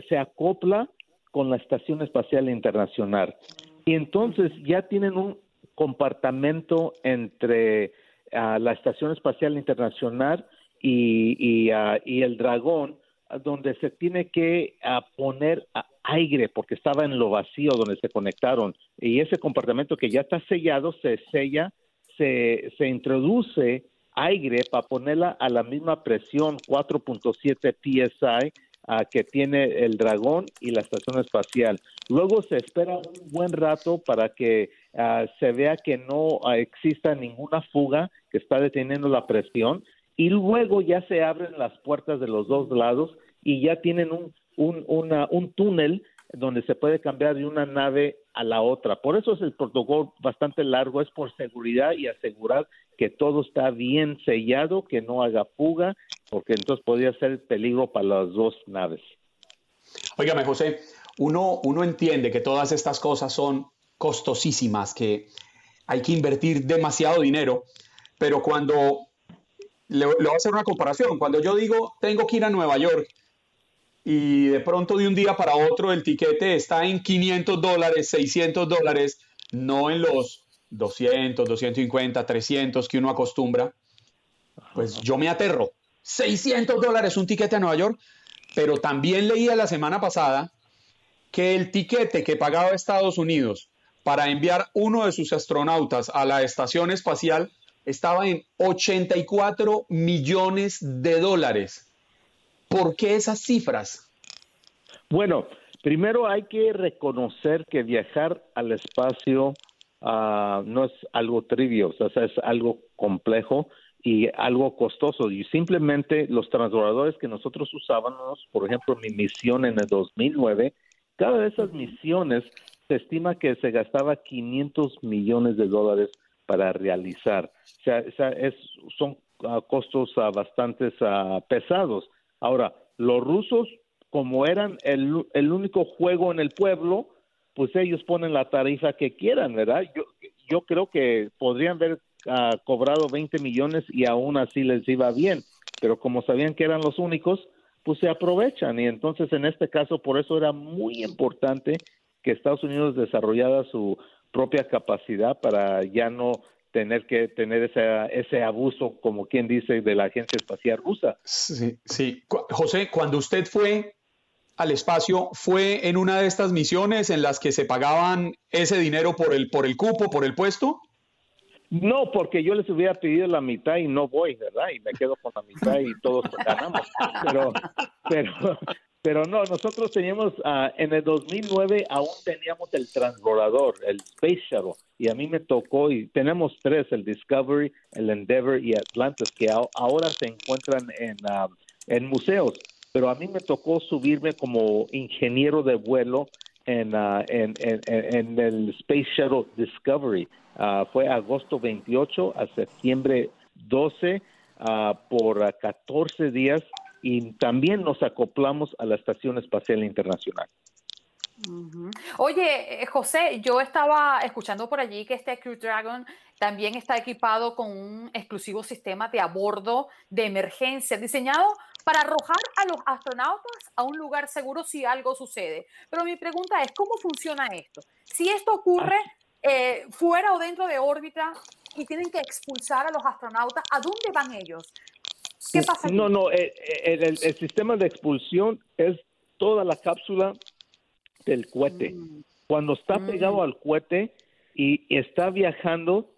se, acopla con la Estación Espacial Internacional. Y entonces ya tienen un compartimento entre ah, la Estación Espacial Internacional y, y, ah, el Dragón, donde se tiene que ah, poner aire porque estaba en lo vacío donde se conectaron. Y ese compartimento que ya está sellado se sella, se, se introduce aire para ponerla a la misma presión 4.7 psi que tiene el dragón y la estación espacial. Luego se espera un buen rato para que ah, se vea que no ah, exista ninguna fuga que está deteniendo la presión y luego ya se abren las puertas de los dos lados y ya tienen un, un, un túnel donde se puede cambiar de una nave a la otra. Por eso es el protocolo bastante largo, es por seguridad y asegurar que todo está bien sellado, que no haga fuga, porque entonces podría ser peligro para las dos naves. Óigame, José, uno, uno entiende que todas estas cosas son costosísimas, que hay que invertir demasiado dinero, pero cuando, le, le voy a hacer una comparación, cuando yo digo tengo que ir a Nueva York y de pronto de un día para otro el tiquete está en 500 dólares, 600 dólares, no en los 200, 250, 300 que uno acostumbra, pues yo me aterro. 600 dólares un tiquete a Nueva York, pero también leía la semana pasada que el tiquete que pagaba Estados Unidos para enviar uno de sus astronautas a la estación espacial estaba en 84 millones de dólares. ¿Por qué esas cifras? Bueno, primero hay que reconocer que viajar al espacio ah, no es algo trivio, o sea, es algo complejo y algo costoso. Y simplemente los transbordadores que nosotros usábamos, por ejemplo, mi misión en el 2009, cada de esas misiones se estima que se gastaba 500 millones de dólares para realizar. O sea, es, son ah, costos uh, bastante pesados. Ahora, los rusos, como eran el, el, único juego en el pueblo, pues ellos ponen la tarifa que quieran, ¿verdad? Yo, yo creo que podrían haber uh, cobrado 20 millones y aún así les iba bien, pero como sabían que eran los únicos, pues se aprovechan y entonces en este caso por eso era muy importante que Estados Unidos desarrollara su propia capacidad para ya no tener que tener ese, ese abuso, como quien dice, de la Agencia Espacial Rusa. Sí, sí. José, cuando usted fue al espacio, ¿fue en una de estas misiones en las que se pagaban ese dinero por el, por el cupo, por el puesto? No, porque yo les hubiera pedido la mitad y no voy, ¿verdad? Y me quedo con la mitad y todos ganamos. Pero, pero, pero no, nosotros teníamos, uh, en el 2009 aún teníamos el transbordador, el Space Shuttle, y a mí me tocó, y tenemos tres, el Discovery, el Endeavour y Atlantis, que ahora se encuentran en, uh, en museos, pero a mí me tocó subirme como ingeniero de vuelo en, uh, en, en, en, el Space Shuttle Discovery. fue agosto 28 a septiembre 12 por 14 días y también nos acoplamos a la Estación Espacial Internacional. Oye, eh, José, yo estaba escuchando por allí que este Crew Dragon también está equipado con un exclusivo sistema de abordo de emergencia diseñado para arrojar a los astronautas a un lugar seguro si algo sucede. Pero mi pregunta es, ¿cómo funciona esto? Si esto ocurre eh, fuera o dentro de órbita y tienen que expulsar a los astronautas, ¿a dónde van ellos? ¿Qué pasa? No, no, eh, eh, el, sistema de expulsión es toda la cápsula del cohete. Mm. Cuando está mm. pegado al cohete y está viajando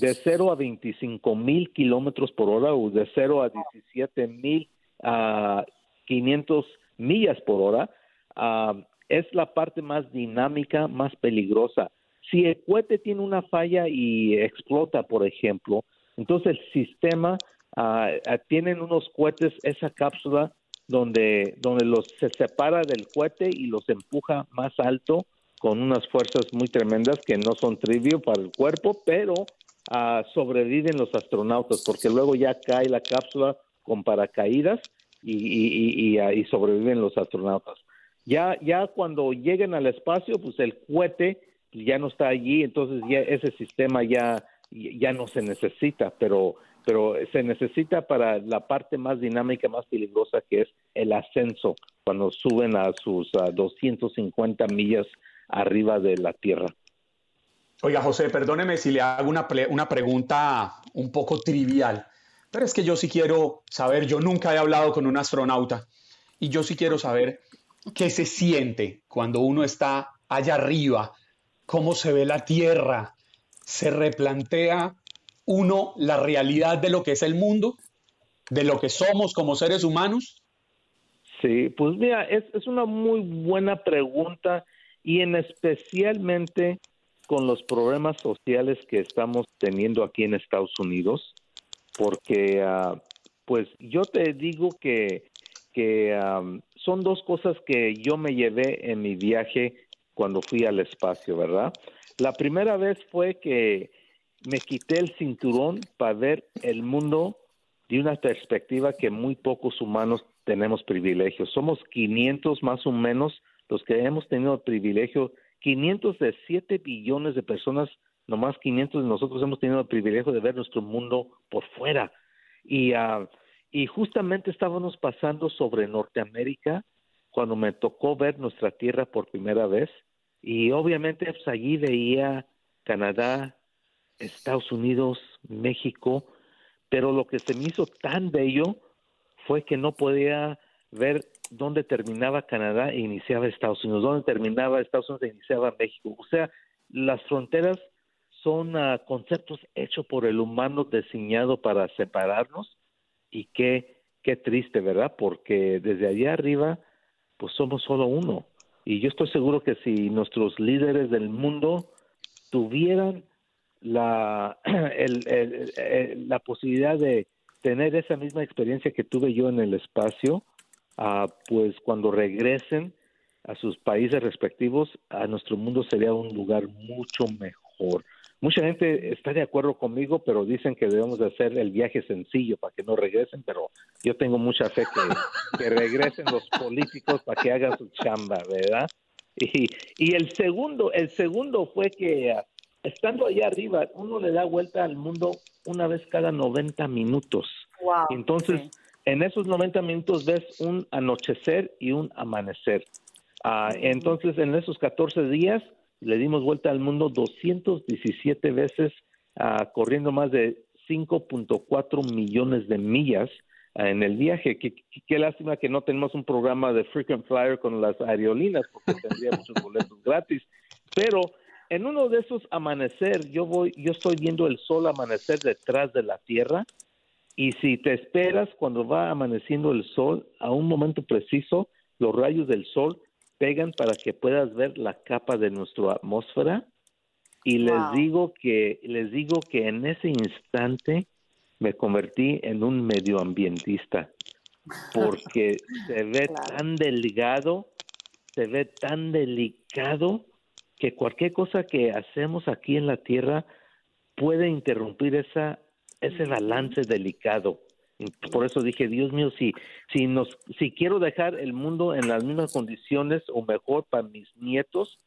de 0 a 25 mil kilómetros por hora o de 0 a 17 mil a 500 millas por hora, ah, es la parte más dinámica, más peligrosa. Si el cohete tiene una falla y explota, por ejemplo, entonces el sistema Ah, ah, tienen unos cohetes, esa cápsula donde, donde los se separa del cohete y los empuja más alto con unas fuerzas muy tremendas que no son trivio para el cuerpo, pero uh, sobreviven los astronautas porque luego ya cae la cápsula con paracaídas y, y, y, y, sobreviven los astronautas. Ya, ya cuando lleguen al espacio, pues el cohete ya no está allí, entonces ya ese sistema ya, ya no se necesita, pero pero se necesita para la parte más dinámica, más peligrosa, que es el ascenso, cuando suben a sus 250 millas arriba de la Tierra. Oiga, José, perdóneme si le hago una, una pregunta un poco trivial, pero es que yo sí quiero saber, yo nunca he hablado con un astronauta y yo sí quiero saber ¿qué se siente cuando uno está allá arriba? ¿Cómo se ve la Tierra? ¿Se replantea uno la realidad de lo que es el mundo? ¿De lo que somos como seres humanos? Sí, pues mira, es, es una muy buena pregunta y en especialmente con los problemas sociales que estamos teniendo aquí en Estados Unidos, porque ah, pues yo te digo que, que son dos cosas que yo me llevé en mi viaje cuando fui al espacio, ¿verdad? La primera vez fue que me quité el cinturón para ver el mundo de una perspectiva que muy pocos humanos tenemos privilegios. Somos 500 más o menos los que hemos tenido el privilegio 500 de 7 billones de personas, nomás 500 de nosotros hemos tenido el privilegio de ver nuestro mundo por fuera. Y, uh, y justamente estábamos pasando sobre Norteamérica cuando me tocó ver nuestra tierra por primera vez. Y obviamente pues, allí veía Canadá, Estados Unidos, México, pero lo que se me hizo tan bello fue que no podía ver dónde terminaba Canadá e iniciaba Estados Unidos, dónde terminaba Estados Unidos e iniciaba México. O sea, las fronteras son uh, conceptos hechos por el humano diseñado para separarnos y qué, qué triste, ¿verdad? Porque desde allá arriba, pues somos solo uno. Y yo estoy seguro que si nuestros líderes del mundo tuvieran la, el, la posibilidad de tener esa misma experiencia que tuve yo en el espacio, pues cuando regresen a sus países respectivos, a nuestro mundo sería un lugar mucho mejor. Mucha gente está de acuerdo conmigo, pero dicen que debemos de hacer el viaje sencillo para que no regresen, pero yo tengo mucha fe que, que regresen los políticos para que hagan su chamba, ¿verdad? Y, y el segundo, el segundo fue que ah, estando allá arriba, uno le da vuelta al mundo una vez cada 90 minutos. Wow, Entonces, en esos 90 minutos ves un anochecer y un amanecer. Ah, entonces, en esos 14 días le dimos vuelta al mundo 217 veces, uh, corriendo más de 5.4 millones de millas uh, en el viaje. Qué, qué, lástima que no tenemos un programa de frequent flyer con las aerolíneas, porque tendría muchos boletos gratis. Pero en uno de esos amanecer, yo voy, yo estoy viendo el sol amanecer detrás de la Tierra y si te esperas cuando va amaneciendo el sol, a un momento preciso, los rayos del sol pegan para que puedas ver la capa de nuestra atmósfera. Y les digo que, les digo que en ese instante me convertí en un medioambientista, porque se ve tan delgado, se ve tan delicado, que cualquier cosa que hacemos aquí en la Tierra puede interrumpir esa ese balance delicado. Por eso dije, Dios mío, si, si, nos, si quiero dejar el mundo en las mismas condiciones o mejor para mis nietos,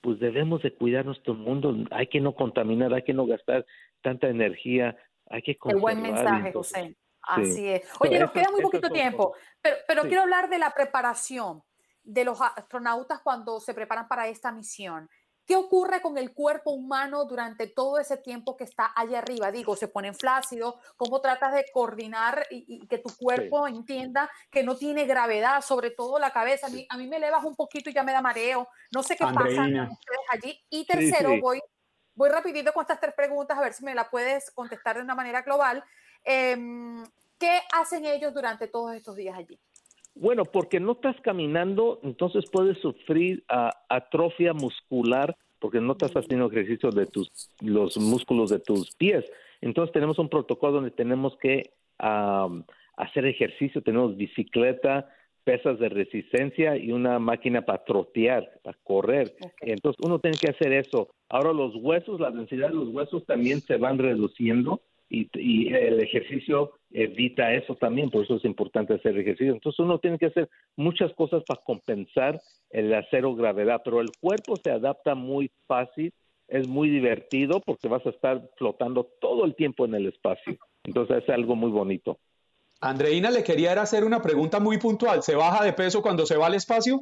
pues debemos de cuidar nuestro mundo. Hay que no contaminar, hay que no gastar tanta energía, hay que El buen mensaje, José. Así es. Oye, nos queda muy poquito tiempo, pero, pero quiero hablar de la preparación de los astronautas cuando se preparan para esta misión. ¿Qué ocurre con el cuerpo humano durante todo ese tiempo que está allá arriba? Digo, se ponen flácidos, ¿cómo tratas de coordinar y, que tu cuerpo entienda que no tiene gravedad, sobre todo la cabeza? A mí, a mí, me elevas un poquito y ya me da mareo. No sé qué pasa allí. Y tercero, voy, voy rapidito con estas tres preguntas, a ver si me la puedes contestar de una manera global. Em, ¿Qué hacen ellos durante todos estos días allí? Bueno, porque no estás caminando, entonces puedes sufrir atrofia muscular porque no estás haciendo ejercicio de tus los músculos de tus pies. Entonces tenemos un protocolo donde tenemos que hacer ejercicio, tenemos bicicleta, pesas de resistencia y una máquina para trotear, para correr. Entonces uno tiene que hacer eso. Ahora los huesos, la densidad de los huesos también se van reduciendo y, el ejercicio evita eso también, por eso es importante hacer ejercicio. Entonces uno tiene que hacer muchas cosas para compensar el acero gravedad, pero el cuerpo se adapta muy fácil, es muy divertido porque vas a estar flotando todo el tiempo en el espacio. Entonces es algo muy bonito. Andreina le quería hacer una pregunta muy puntual. ¿Se baja de peso cuando se va al espacio?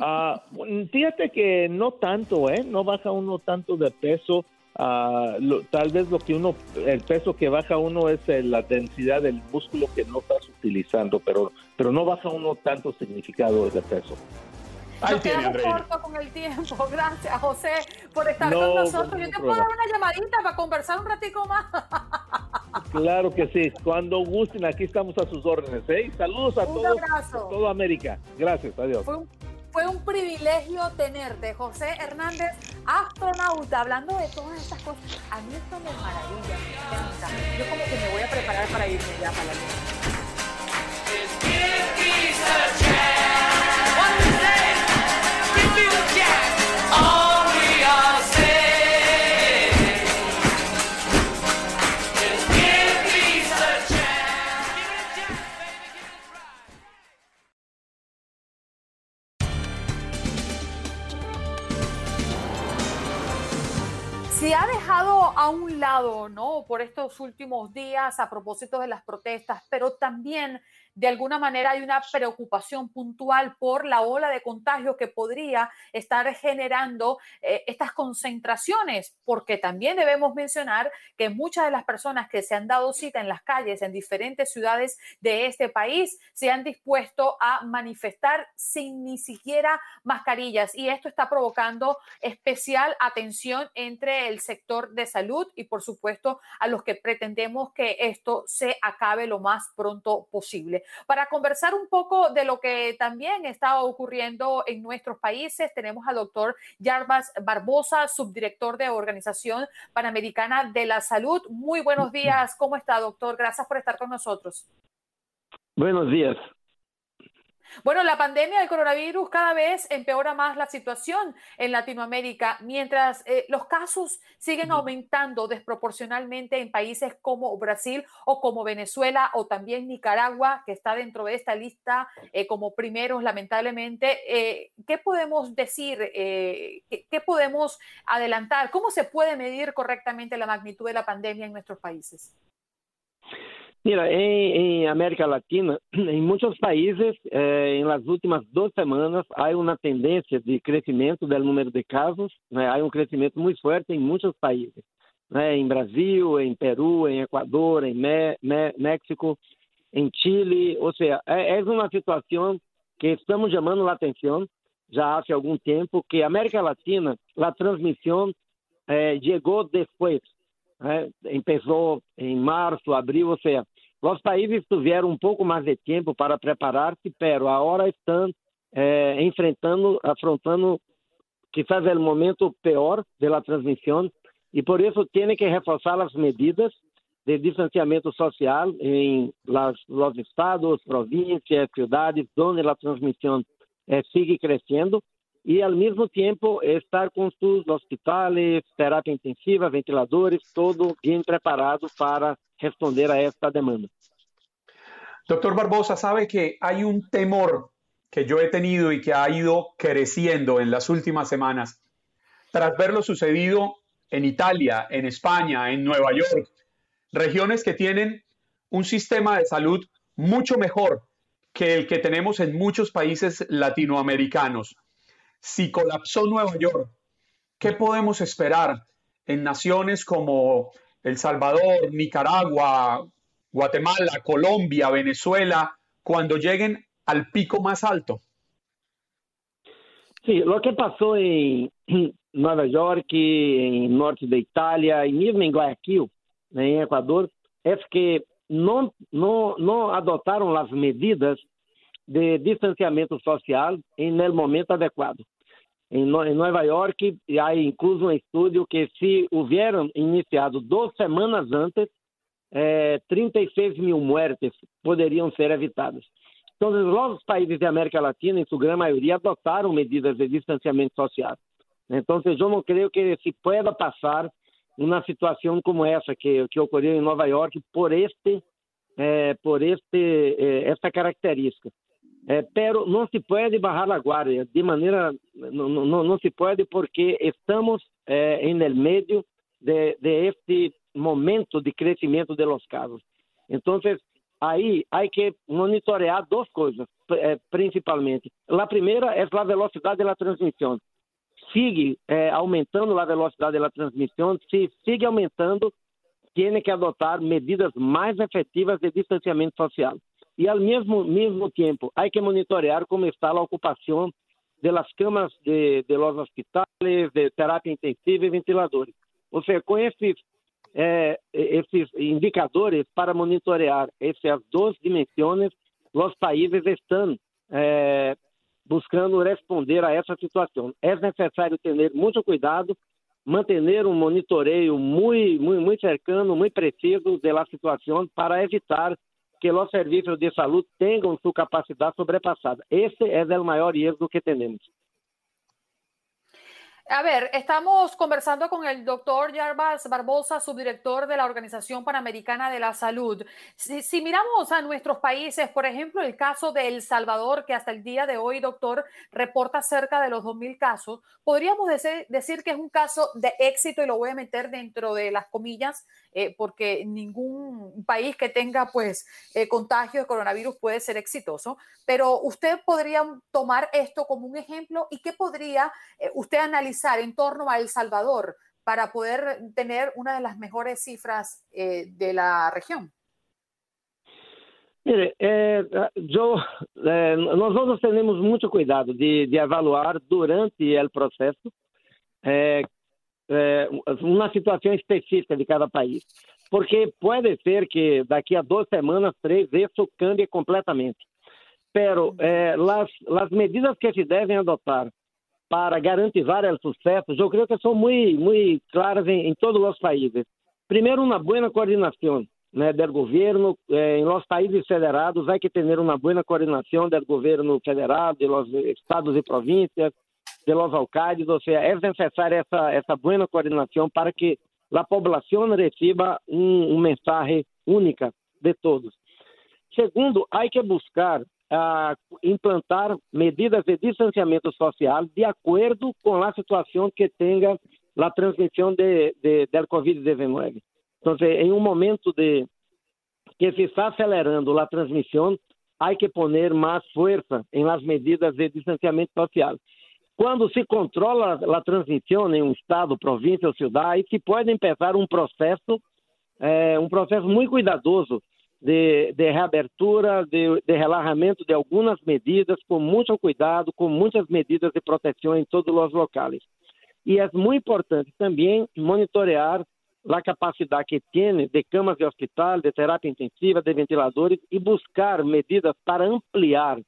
Ah, fíjate que no tanto, ¿eh? No baja uno tanto de peso Ah, lo- tal vez lo que uno, el peso que baja uno es eh, la densidad del músculo que no estás utilizando, pero, pero no baja uno tanto significado de peso. Ahí Nos tiene, quedamos cortos con el tiempo. Gracias, José, por estar No, con nosotros. Yo te puedo dar una llamadita para conversar un ratico más. Claro que sí, cuando gusten, aquí estamos a sus órdenes. ¿eh? Saludos a Un todos, abrazo. a toda América. Gracias, adiós. Fue un, fue un privilegio tenerte, José Hernández, astronauta, hablando de todas estas cosas. A mí esto me maravilla. Yo como que me voy a preparar para irme ya para la. ¿No? Por estos últimos días a propósito de las protestas, pero también de alguna manera hay una preocupación puntual por la ola de contagios que podría estar generando eh, estas concentraciones, porque también debemos mencionar que muchas de las personas que se han dado cita en las calles en diferentes ciudades de este país se han dispuesto a manifestar sin ni siquiera mascarillas y esto está provocando especial atención entre el sector de salud y por supuesto a los que pretendemos que esto se acabe lo más pronto posible. Para conversar un poco de lo que también está ocurriendo en nuestros países, tenemos al doctor Yarbas Barbosa, subdirector de Organización Panamericana de la Salud. Muy buenos días, ¿cómo está, doctor? Gracias por estar con nosotros. Buenos días. Bueno, la pandemia del coronavirus cada vez empeora más la situación en Latinoamérica, mientras eh, los casos siguen aumentando desproporcionalmente en países como Brasil o como Venezuela o también Nicaragua, que está dentro de esta lista eh, como primeros, lamentablemente. Eh, ¿Qué podemos decir? ¿qué, ¿Qué podemos adelantar? ¿Cómo se puede medir correctamente la magnitud de la pandemia en nuestros países? Mira, em, em América Latina, em muitos países, eh, em las últimas duas semanas, há uma tendência de crescimento do número de casos, né? há um crescimento muito forte em muitos países, né? em Brasil, em Peru, em Equador, em Me Me México, em Chile, ou seja, é, é uma situação que estamos chamando a atenção já há algum tempo, que a América Latina, a transmissão eh, chegou depois, né? Começou em março, abril, ou seja, os países tiveram um pouco mais de tempo para preparar-se, pero agora estão eh, enfrentando, afrontando quizás o momento pior da transmissão e por isso tem que reforçar as medidas de distanciamento social em las, los estados, províncias, cidades, onde a transmissão eh, sigue crescendo e ao mesmo tempo estar com seus hospitais, terapia intensiva, ventiladores, todo bem preparado para responder a esta demanda. Doctor Barbosa, sabe que hay un temor que yo he tenido y que ha ido creciendo en las últimas semanas tras ver lo sucedido en Italia, en España, en Nueva York, regiones que tienen un sistema de salud mucho mejor que el que tenemos en muchos países latinoamericanos. Si colapsó Nueva York, ¿qué podemos esperar en naciones como El Salvador, Nicaragua, Guatemala, Colombia, Venezuela, cuando lleguen al pico más alto? Sí, lo que pasó en Nueva York, en norte de Italia y mismo en Guayaquil, en Ecuador, es que no, no, no adoptaron las medidas de distanciamiento social en el momento adecuado. En Nueva York hay incluso un estudio que si hubieran iniciado dos semanas antes, eh, 36 mil muertes poderiam ser evitadas. Então, os países de América Latina, em sua grande maioria, adotaram medidas de distanciamento social. Então, eu não creio que se pueda passar uma situação como essa que, que ocorreu em Nova York por este, eh, por este, eh, esta característica. Eh, pero não se pode barrar a guarda de maneira, não, não, não se pode porque estamos eh, em el meio de, de este momento de crescimento de los casos. Então, aí há que monitorear duas coisas, eh, principalmente. A primeira é a velocidade da transmissão. sigue eh, aumentando a velocidade da transmissão, se sigue aumentando, tem que adotar medidas mais efetivas de distanciamento social. E, ao mesmo, mesmo tempo, há que monitorear como está a ocupação das camas de, de los hospitais, de terapia intensiva e ventiladores. Ou seja, com esses, eh, indicadores para monitorear essas duas dimensões, os países estão eh, buscando responder a essa situação. É necessário ter muito cuidado, manter um monitoreio muito, muito, muito cercano, muito preciso da situação para evitar que os serviços de saúde tenham sua capacidade sobrepassada. Esse é o maior erro que temos. A ver, estamos conversando con el doctor Jarbas Barbosa, subdirector de la Organización Panamericana de la Salud. Si, miramos a nuestros países, por ejemplo, el caso de El Salvador, que hasta el día de hoy, doctor, reporta cerca de los 2.000 casos, podríamos decir, que es un caso de éxito y lo voy a meter dentro de las comillas, eh, porque ningún país que tenga pues eh, de coronavirus puede ser exitoso. Pero usted podría tomar esto como un ejemplo y qué podría eh, usted analizar en torno a El Salvador para poder tener una de las mejores cifras eh, de la región? Mire, eh, yo, eh, nosotros tenemos mucho cuidado de, de evaluar durante el proceso eh, eh, uma situação específica de cada país. Porque pode ser que daqui a duas semanas, três, isso cambie completamente. Pero las, las medidas que se devem adotar para garantizar o sucesso, eu creio que são muito, muito claras em, em todos os países. Primeiro, uma boa coordenação né, do governo. Eh, em los países federados, há que ter uma boa coordenação do governo federal, de los estados e províncias, de los alcaldes. Ou seja, é necessária essa, essa boa coordenação para que a população receba um mensagem única de todos. Segundo, há que buscar a implantar medidas de distanciamento social de acordo com a situação que tenha a transmissão de, de, de Covid-19. Então, em um momento de que se está acelerando a transmissão, há que poner mais força em las medidas de distanciamento social. Quando se controla a transmissão em um estado, província ou cidade, se pode empezar um processo, eh, um processo muito cuidadoso de, de reabertura, de, de relaxamento de algumas medidas, com muito cuidado, com muitas medidas de proteção em todos os locais. E é muito importante também monitorear a capacidade que tem de camas de hospital, de terapia intensiva, de ventiladores e buscar medidas para ampliar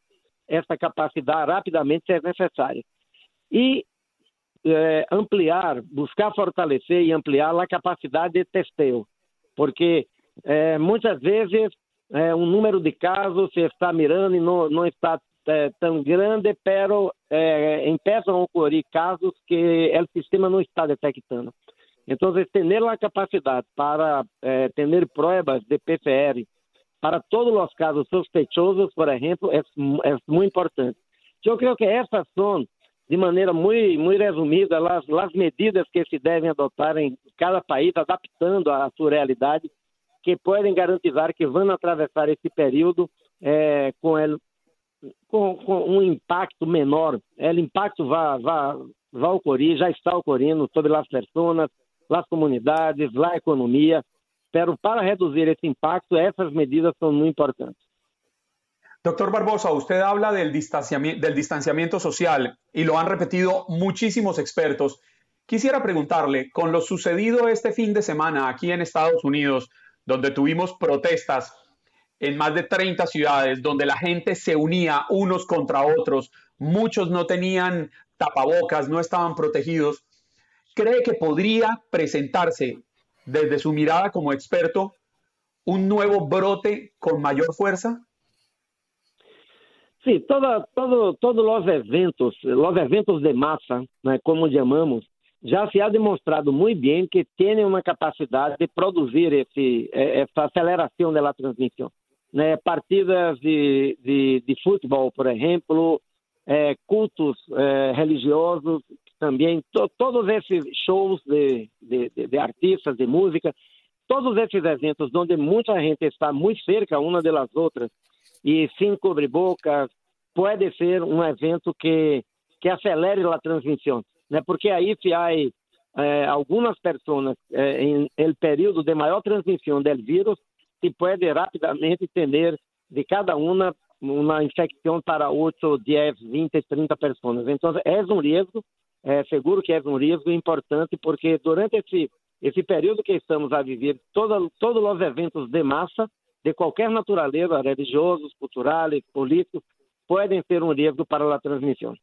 essa capacidade rapidamente se é necessário. E eh, ampliar, buscar fortalecer e ampliar a capacidade de testeio, porque é, muitas vezes é, um número de casos se está mirando e não, não está é, tão grande, pero é, empiezam a ocorrer casos que o sistema não está detectando. Então, ter a capacidade para é, ter provas de PCR para todos os casos sospechosos, por exemplo, é, é muito importante. Eu creio que essas são, de maneira muito, muito resumida, as, as medidas que se devem adotar em cada país, adaptando à sua realidade que podem garantizar que vão atravessar esse período é, com, ele, com, com, um impacto menor. O impacto vai, vai, vai ocorrer, já está ocorrendo sobre as pessoas, as comunidades, a economia. Pero para reduzir esse impacto, essas medidas são muito importantes. Doctor Barbosa, usted habla del distanciamiento, del distanciamiento social y lo han repetido muchísimos expertos. Quisiera preguntarle, con lo sucedido este fin de semana aquí en Estados Unidos, donde tuvimos protestas en más de 30 ciudades, donde la gente se unía unos contra otros, muchos no tenían tapabocas, no estaban protegidos. ¿Cree que podría presentarse desde su mirada como experto un nuevo brote con mayor fuerza? Sí, todo, todo, todos los eventos, los eventos de masa, como llamamos, já se ha demonstrado muito bem que tem uma capacidade de produzir esse, eh, essa aceleração da transmissão. Né? Partidas de, de, de, futebol, por exemplo, é, cultos é, religiosos, também to, todos esses shows de, de, artistas, de música, todos esses eventos onde muita gente está muito cerca uma das outras e sem cobrir bocas, pode ser um evento que, que acelere a transmissão. Né? porque aí se há eh, algumas pessoas eh, em período de maior transmissão do vírus, se pode rapidamente ter de cada uma uma infecção para 8, 10, 20, 30 pessoas. Então, é um risco, é seguro que é um risco importante, porque durante esse, esse período que estamos a viver, todo, todos os eventos de massa, de qualquer natureza, religiosos, culturais, políticos, podem ser um risco para a transmissão.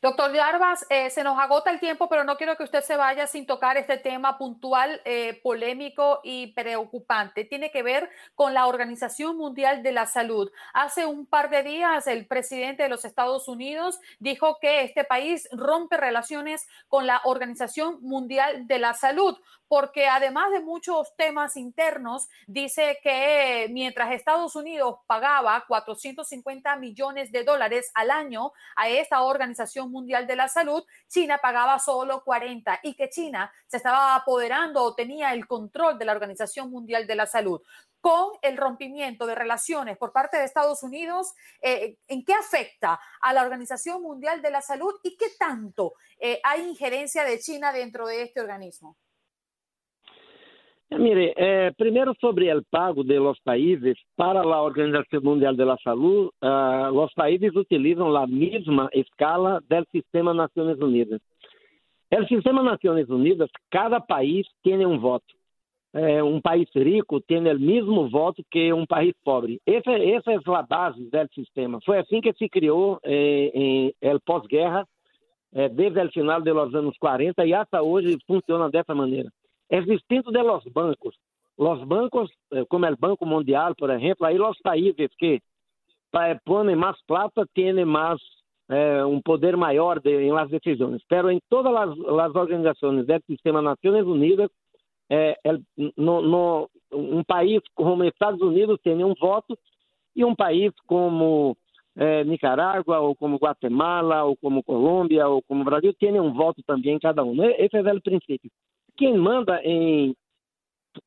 Doctor Yarbas, eh, se nos agota el tiempo, pero no quiero que usted se vaya sin tocar este tema puntual, eh, polémico y preocupante. Tiene que ver con la Organización Mundial de la Salud. Hace un par de días el presidente de los Estados Unidos dijo que este país rompe relaciones con la Organización Mundial de la Salud porque además de muchos temas internos, dice que mientras Estados Unidos pagaba 450 millones de dólares al año a esta Organización Mundial de la Salud, China pagaba solo 40 y que China se estaba apoderando o tenía el control de la Organización Mundial de la Salud con el rompimiento de relaciones por parte de Estados Unidos, eh, ¿en qué afecta a la Organización Mundial de la Salud y qué tanto eh, hay injerencia de China dentro de este organismo? Mire, eh, primeiro sobre o pago de los países para a Organização Mundial de la Salud, uh, los países utilizam a mesma escala do sistema Nações Unidas. O sistema Nações Unidas, cada país tem um voto. Eh, um país rico tem o mesmo voto que um país pobre. Essa, essa é a base do sistema. Foi assim que se criou eh, em el pós-guerra, eh, desde o final dos anos 40 e até hoje funciona dessa maneira. É distinto de los bancos. Los bancos, eh, como o Banco Mundial, por exemplo, aí os países que põem mais plata têm mais eh, poder maior de, em las decisões. Pero em todas as, as organizações do sistema Nações Unidas, eh, el, no, no, um país como Estados Unidos tem um voto e um país como eh, ou como Guatemala, ou como Colômbia, ou como Brasil, tem um voto também cada um. Esse é o princípio quem manda em,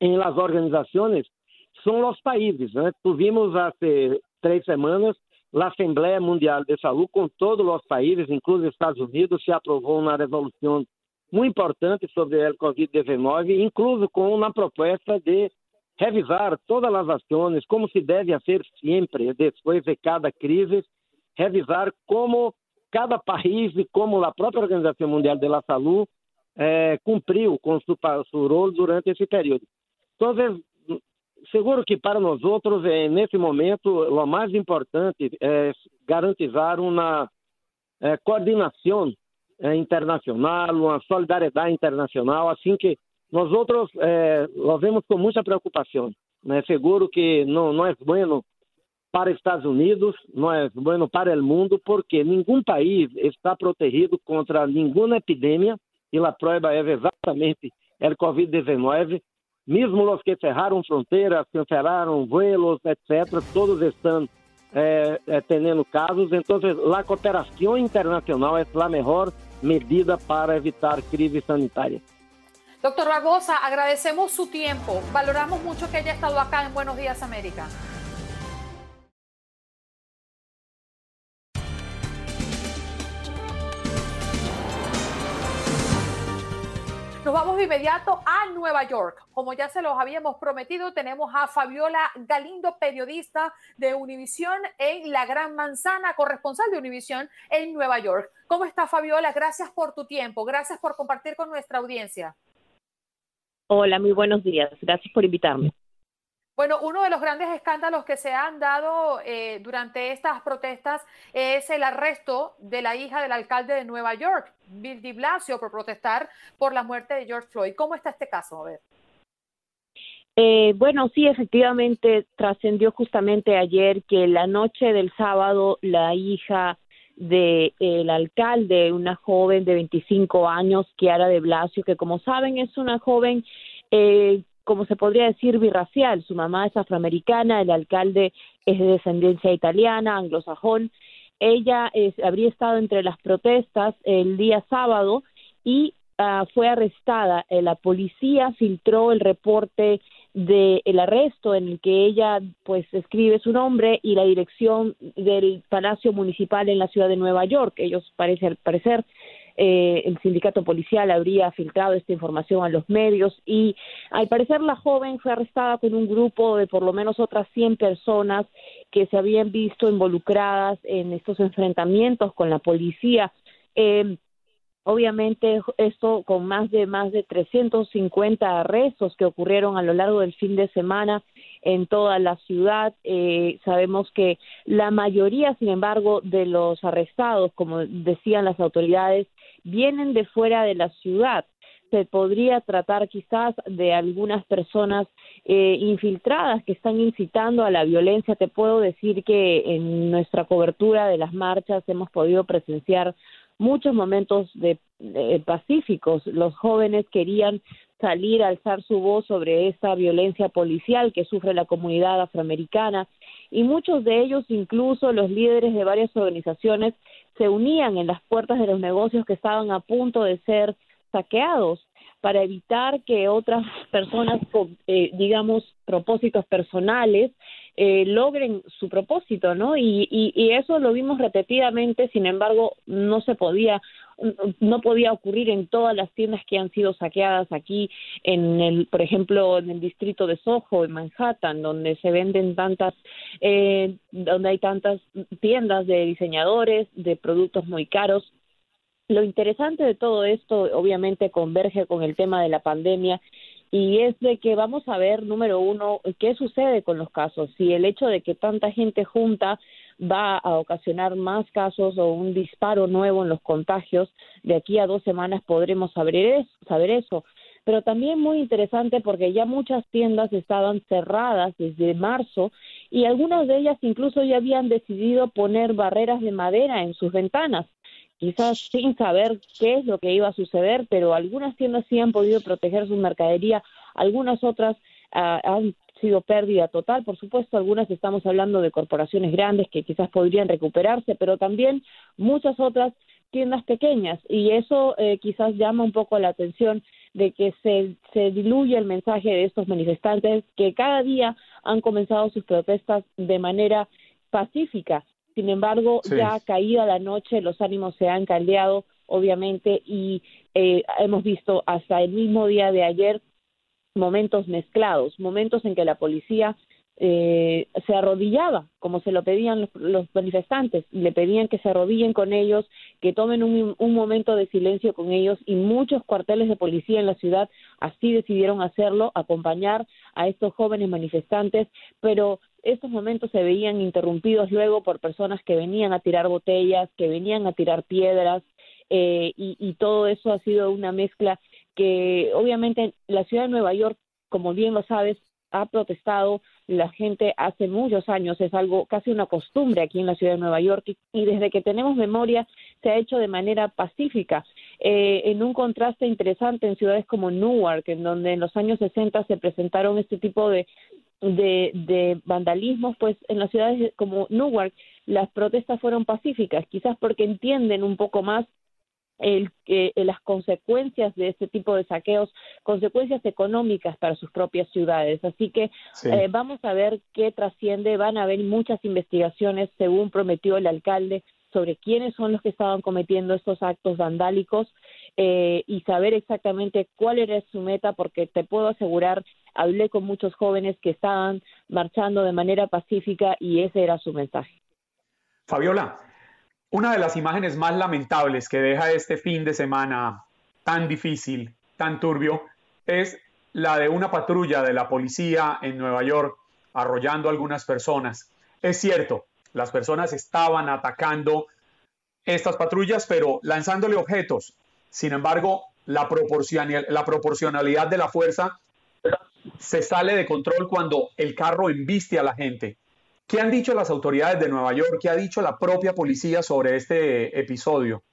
em las organizações são os países. Né? Tuvimos há três semanas a Assembleia Mundial de Saúde com todos os países, inclusive Estados Unidos, se aprovou uma resolução muito importante sobre o Covid-19, incluso com uma proposta de revisar todas as ações, como se deve fazer sempre, depois de cada crise, revisar como cada país e como a própria Organização Mundial de Saúde é, cumpriu com seu rol durante esse período. Então, seguro que para nós outros, é, nesse momento, o mais importante é garantizar uma é, coordenação é, internacional, uma solidariedade internacional, assim que nós outros é, lo vemos com muita preocupação. Né? Seguro que não, não é bueno para Estados Unidos, não é bueno para o mundo, porque nenhum país está protegido contra nenhuma epidemia e a prova é exatamente o Covid-19. Mesmo os que cerraram fronteiras, cancelaram vuelos, etc., todos estão eh, eh, tendo casos. Então, a cooperação internacional é a melhor medida para evitar crise sanitária. Doctor Barbosa, agradecemos su tiempo. Valoramos mucho que haya estado acá en Buenos Días América. Nos vamos de inmediato a Nueva York. Como ya se los habíamos prometido, tenemos a Fabiola Galindo, periodista de Univisión en La Gran Manzana, corresponsal de Univisión en Nueva York. ¿Cómo está Fabiola? Gracias por tu tiempo, gracias por compartir con nuestra audiencia. Hola, muy buenos días. Gracias por invitarme. Bueno, uno de los grandes escándalos que se han dado eh, durante estas protestas es el arresto de la hija del alcalde de Nueva York, Bill de Blasio, por protestar por la muerte de George Floyd. ¿Cómo está este caso? A ver. Eh, bueno, sí, efectivamente trascendió justamente ayer que la noche del sábado la hija del el alcalde, una joven de 25 años, Kiara de Blasio, que como saben es una joven eh, como se podría decir, birracial. Su mamá es afroamericana, el alcalde es de descendencia italiana, anglosajón. Ella habría estado entre las protestas el día sábado y ah, fue arrestada. Eh, la policía filtró el reporte del arresto en el que ella pues escribe su nombre y la dirección del Palacio Municipal en la ciudad de Nueva York. Ellos parece al parecer eh, el sindicato policial habría filtrado esta información a los medios y al parecer la joven fue arrestada con un grupo de por lo menos otras 100 personas que se habían visto involucradas en estos enfrentamientos con la policía. Eh, Obviamente esto con más de más de 350 arrestos que ocurrieron a lo largo del fin de semana en toda la ciudad. Eh, sabemos que la mayoría, sin embargo, de los arrestados, como decían las autoridades, vienen de fuera de la ciudad. Se podría tratar quizás de algunas personas eh, infiltradas que están incitando a la violencia. Te puedo decir que en nuestra cobertura de las marchas hemos podido presenciar muchos momentos de, pacíficos. Los jóvenes querían salir a alzar su voz sobre esa violencia policial que sufre la comunidad afroamericana y muchos de ellos, incluso los líderes de varias organizaciones, se unían en las puertas de los negocios que estaban a punto de ser saqueados para evitar que otras personas con, eh, digamos, propósitos personales eh, logren su propósito, ¿no? Y, eso lo vimos repetidamente, sin embargo, no se podía, no podía ocurrir en todas las tiendas que han sido saqueadas aquí, en el, por ejemplo, en el distrito de Soho, en Manhattan, donde se venden tantas, eh, donde hay tantas tiendas de diseñadores, de productos muy caros. Lo interesante de todo esto, obviamente, converge con el tema de la pandemia y es de que vamos a ver, número uno, qué sucede con los casos, si el hecho de que tanta gente junta va a ocasionar más casos o un disparo nuevo en los contagios, de aquí a dos semanas podremos saber eso. Saber eso. Pero también muy interesante porque ya muchas tiendas estaban cerradas desde marzo y algunas de ellas incluso ya habían decidido poner barreras de madera en sus ventanas quizás sin saber qué es lo que iba a suceder, pero algunas tiendas sí han podido proteger su mercadería, algunas otras ah, han sido pérdida total, por supuesto, algunas estamos hablando de corporaciones grandes que quizás podrían recuperarse, pero también muchas otras tiendas pequeñas. Y eso eh, quizás llama un poco la atención de que se, se diluye el mensaje de estos manifestantes que cada día han comenzado sus protestas de manera pacífica sin embargo, ya caída la noche, los ánimos se han caldeado, obviamente, y eh, hemos visto hasta el mismo día de ayer momentos mezclados, momentos en que la policía eh, se arrodillaba, como se lo pedían los, manifestantes, le pedían que se arrodillen con ellos, que tomen un, un, momento de silencio con ellos y muchos cuarteles de policía en la ciudad así decidieron hacerlo, acompañar a estos jóvenes manifestantes, pero estos momentos se veían interrumpidos luego por personas que venían a tirar botellas, que venían a tirar piedras, eh, y, y todo eso ha sido una mezcla que obviamente la ciudad de Nueva York, como bien lo sabes, ha protestado. La gente hace muchos años, es algo casi una costumbre aquí en la ciudad de Nueva York y, desde que tenemos memoria se ha hecho de manera pacífica, eh, en un contraste interesante en ciudades como Newark, en donde en los años 60 se presentaron este tipo de, de, de vandalismos, pues en las ciudades como Newark las protestas fueron pacíficas, quizás porque entienden un poco más el, eh, las consecuencias de este tipo de saqueos, consecuencias económicas para sus propias ciudades. Así que eh, vamos a ver qué trasciende. Van a haber muchas investigaciones, según prometió el alcalde, sobre quiénes son los que estaban cometiendo estos actos vandálicos eh, y saber exactamente cuál era su meta, porque te puedo asegurar, hablé con muchos jóvenes que estaban marchando de manera pacífica y ese era su mensaje. Fabiola, una de las imágenes más lamentables que deja este fin de semana tan difícil, tan turbio, es la de una patrulla de la policía en Nueva York arrollando a algunas personas. Es cierto, las personas estaban atacando estas patrullas, pero lanzándole objetos. Sin embargo, la, proporcionalidad de la fuerza se sale de control cuando el carro embiste a la gente. ¿Qué han dicho las autoridades de Nueva York? ¿Qué ha dicho la propia policía sobre este episodio?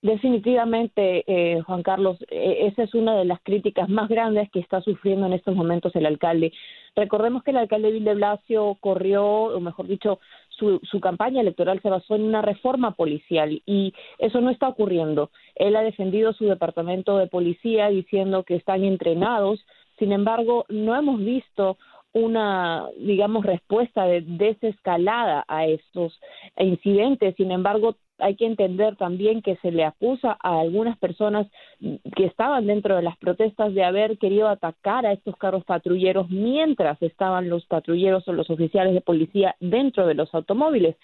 Definitivamente, eh, Juan Carlos, eh, esa es una de las críticas más grandes que está sufriendo en estos momentos el alcalde. Recordemos que el alcalde Bill de Blasio corrió, o mejor dicho, su, su campaña electoral se basó en una reforma policial y eso no está ocurriendo. Él ha defendido su departamento de policía diciendo que están entrenados, sin embargo, no hemos visto una, digamos, respuesta de desescalada a estos incidentes. Sin embargo, hay que entender también que se le acusa a algunas personas que estaban dentro de las protestas de haber querido atacar a estos carros patrulleros mientras estaban los patrulleros o los oficiales de policía dentro de los automóviles.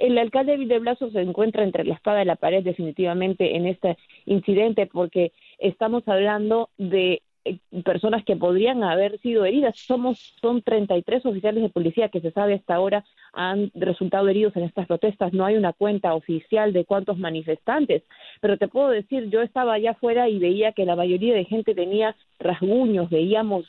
El alcalde de se encuentra entre la espada y la pared definitivamente en este incidente porque estamos hablando de personas que podrían haber sido heridas. Somos son 33 oficiales de policía que se sabe hasta ahora han resultado heridos en estas protestas. No hay una cuenta oficial de cuántos manifestantes, pero te puedo decir, yo estaba allá afuera y veía que la mayoría de gente tenía rasguños, veíamos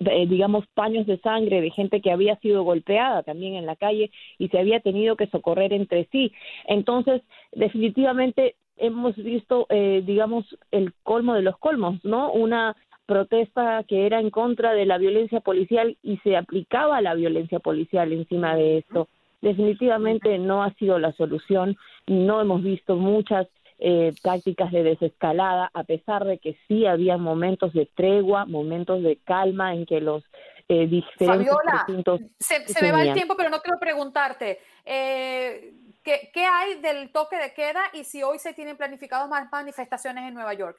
eh, digamos, paños de sangre de gente que había sido golpeada también en la calle y se había tenido que socorrer entre sí. Entonces, definitivamente hemos visto, eh, digamos, el colmo de los colmos, ¿no? Una protesta que era en contra de la violencia policial y se aplicaba la violencia policial encima de esto. Definitivamente no ha sido la solución, no hemos visto muchas eh, tácticas de desescalada, a pesar de que sí había momentos de tregua, momentos de calma en que los eh, diferentes Fabiola, se, se me va el tiempo, pero no quiero preguntarte. Eh, ¿qué, ¿Qué hay del toque de queda y si hoy se tienen planificados más manifestaciones en Nueva York?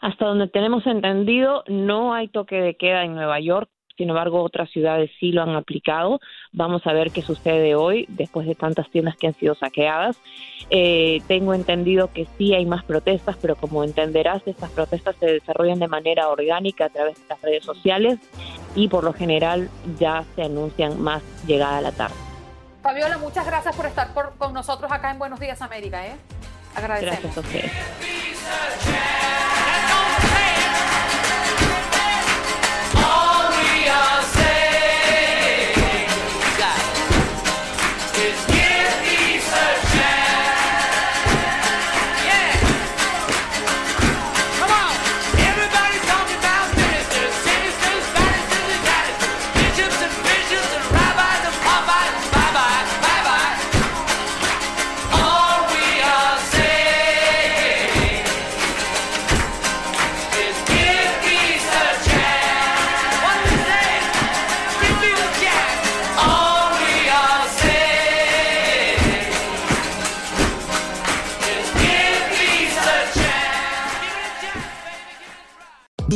Hasta donde tenemos entendido, no hay toque de queda en Nueva York sin embargo otras ciudades sí lo han aplicado. Vamos a ver qué sucede hoy después de tantas tiendas que han sido saqueadas. Eh, tengo entendido que sí hay más protestas, pero como entenderás, estas protestas se desarrollan de manera orgánica a través de las redes sociales y por lo general ya se anuncian más llegada a la tarde. Fabiola, muchas gracias por estar con nosotros acá en Buenos Días América. ¿eh? Agradecemos. Gracias a ustedes.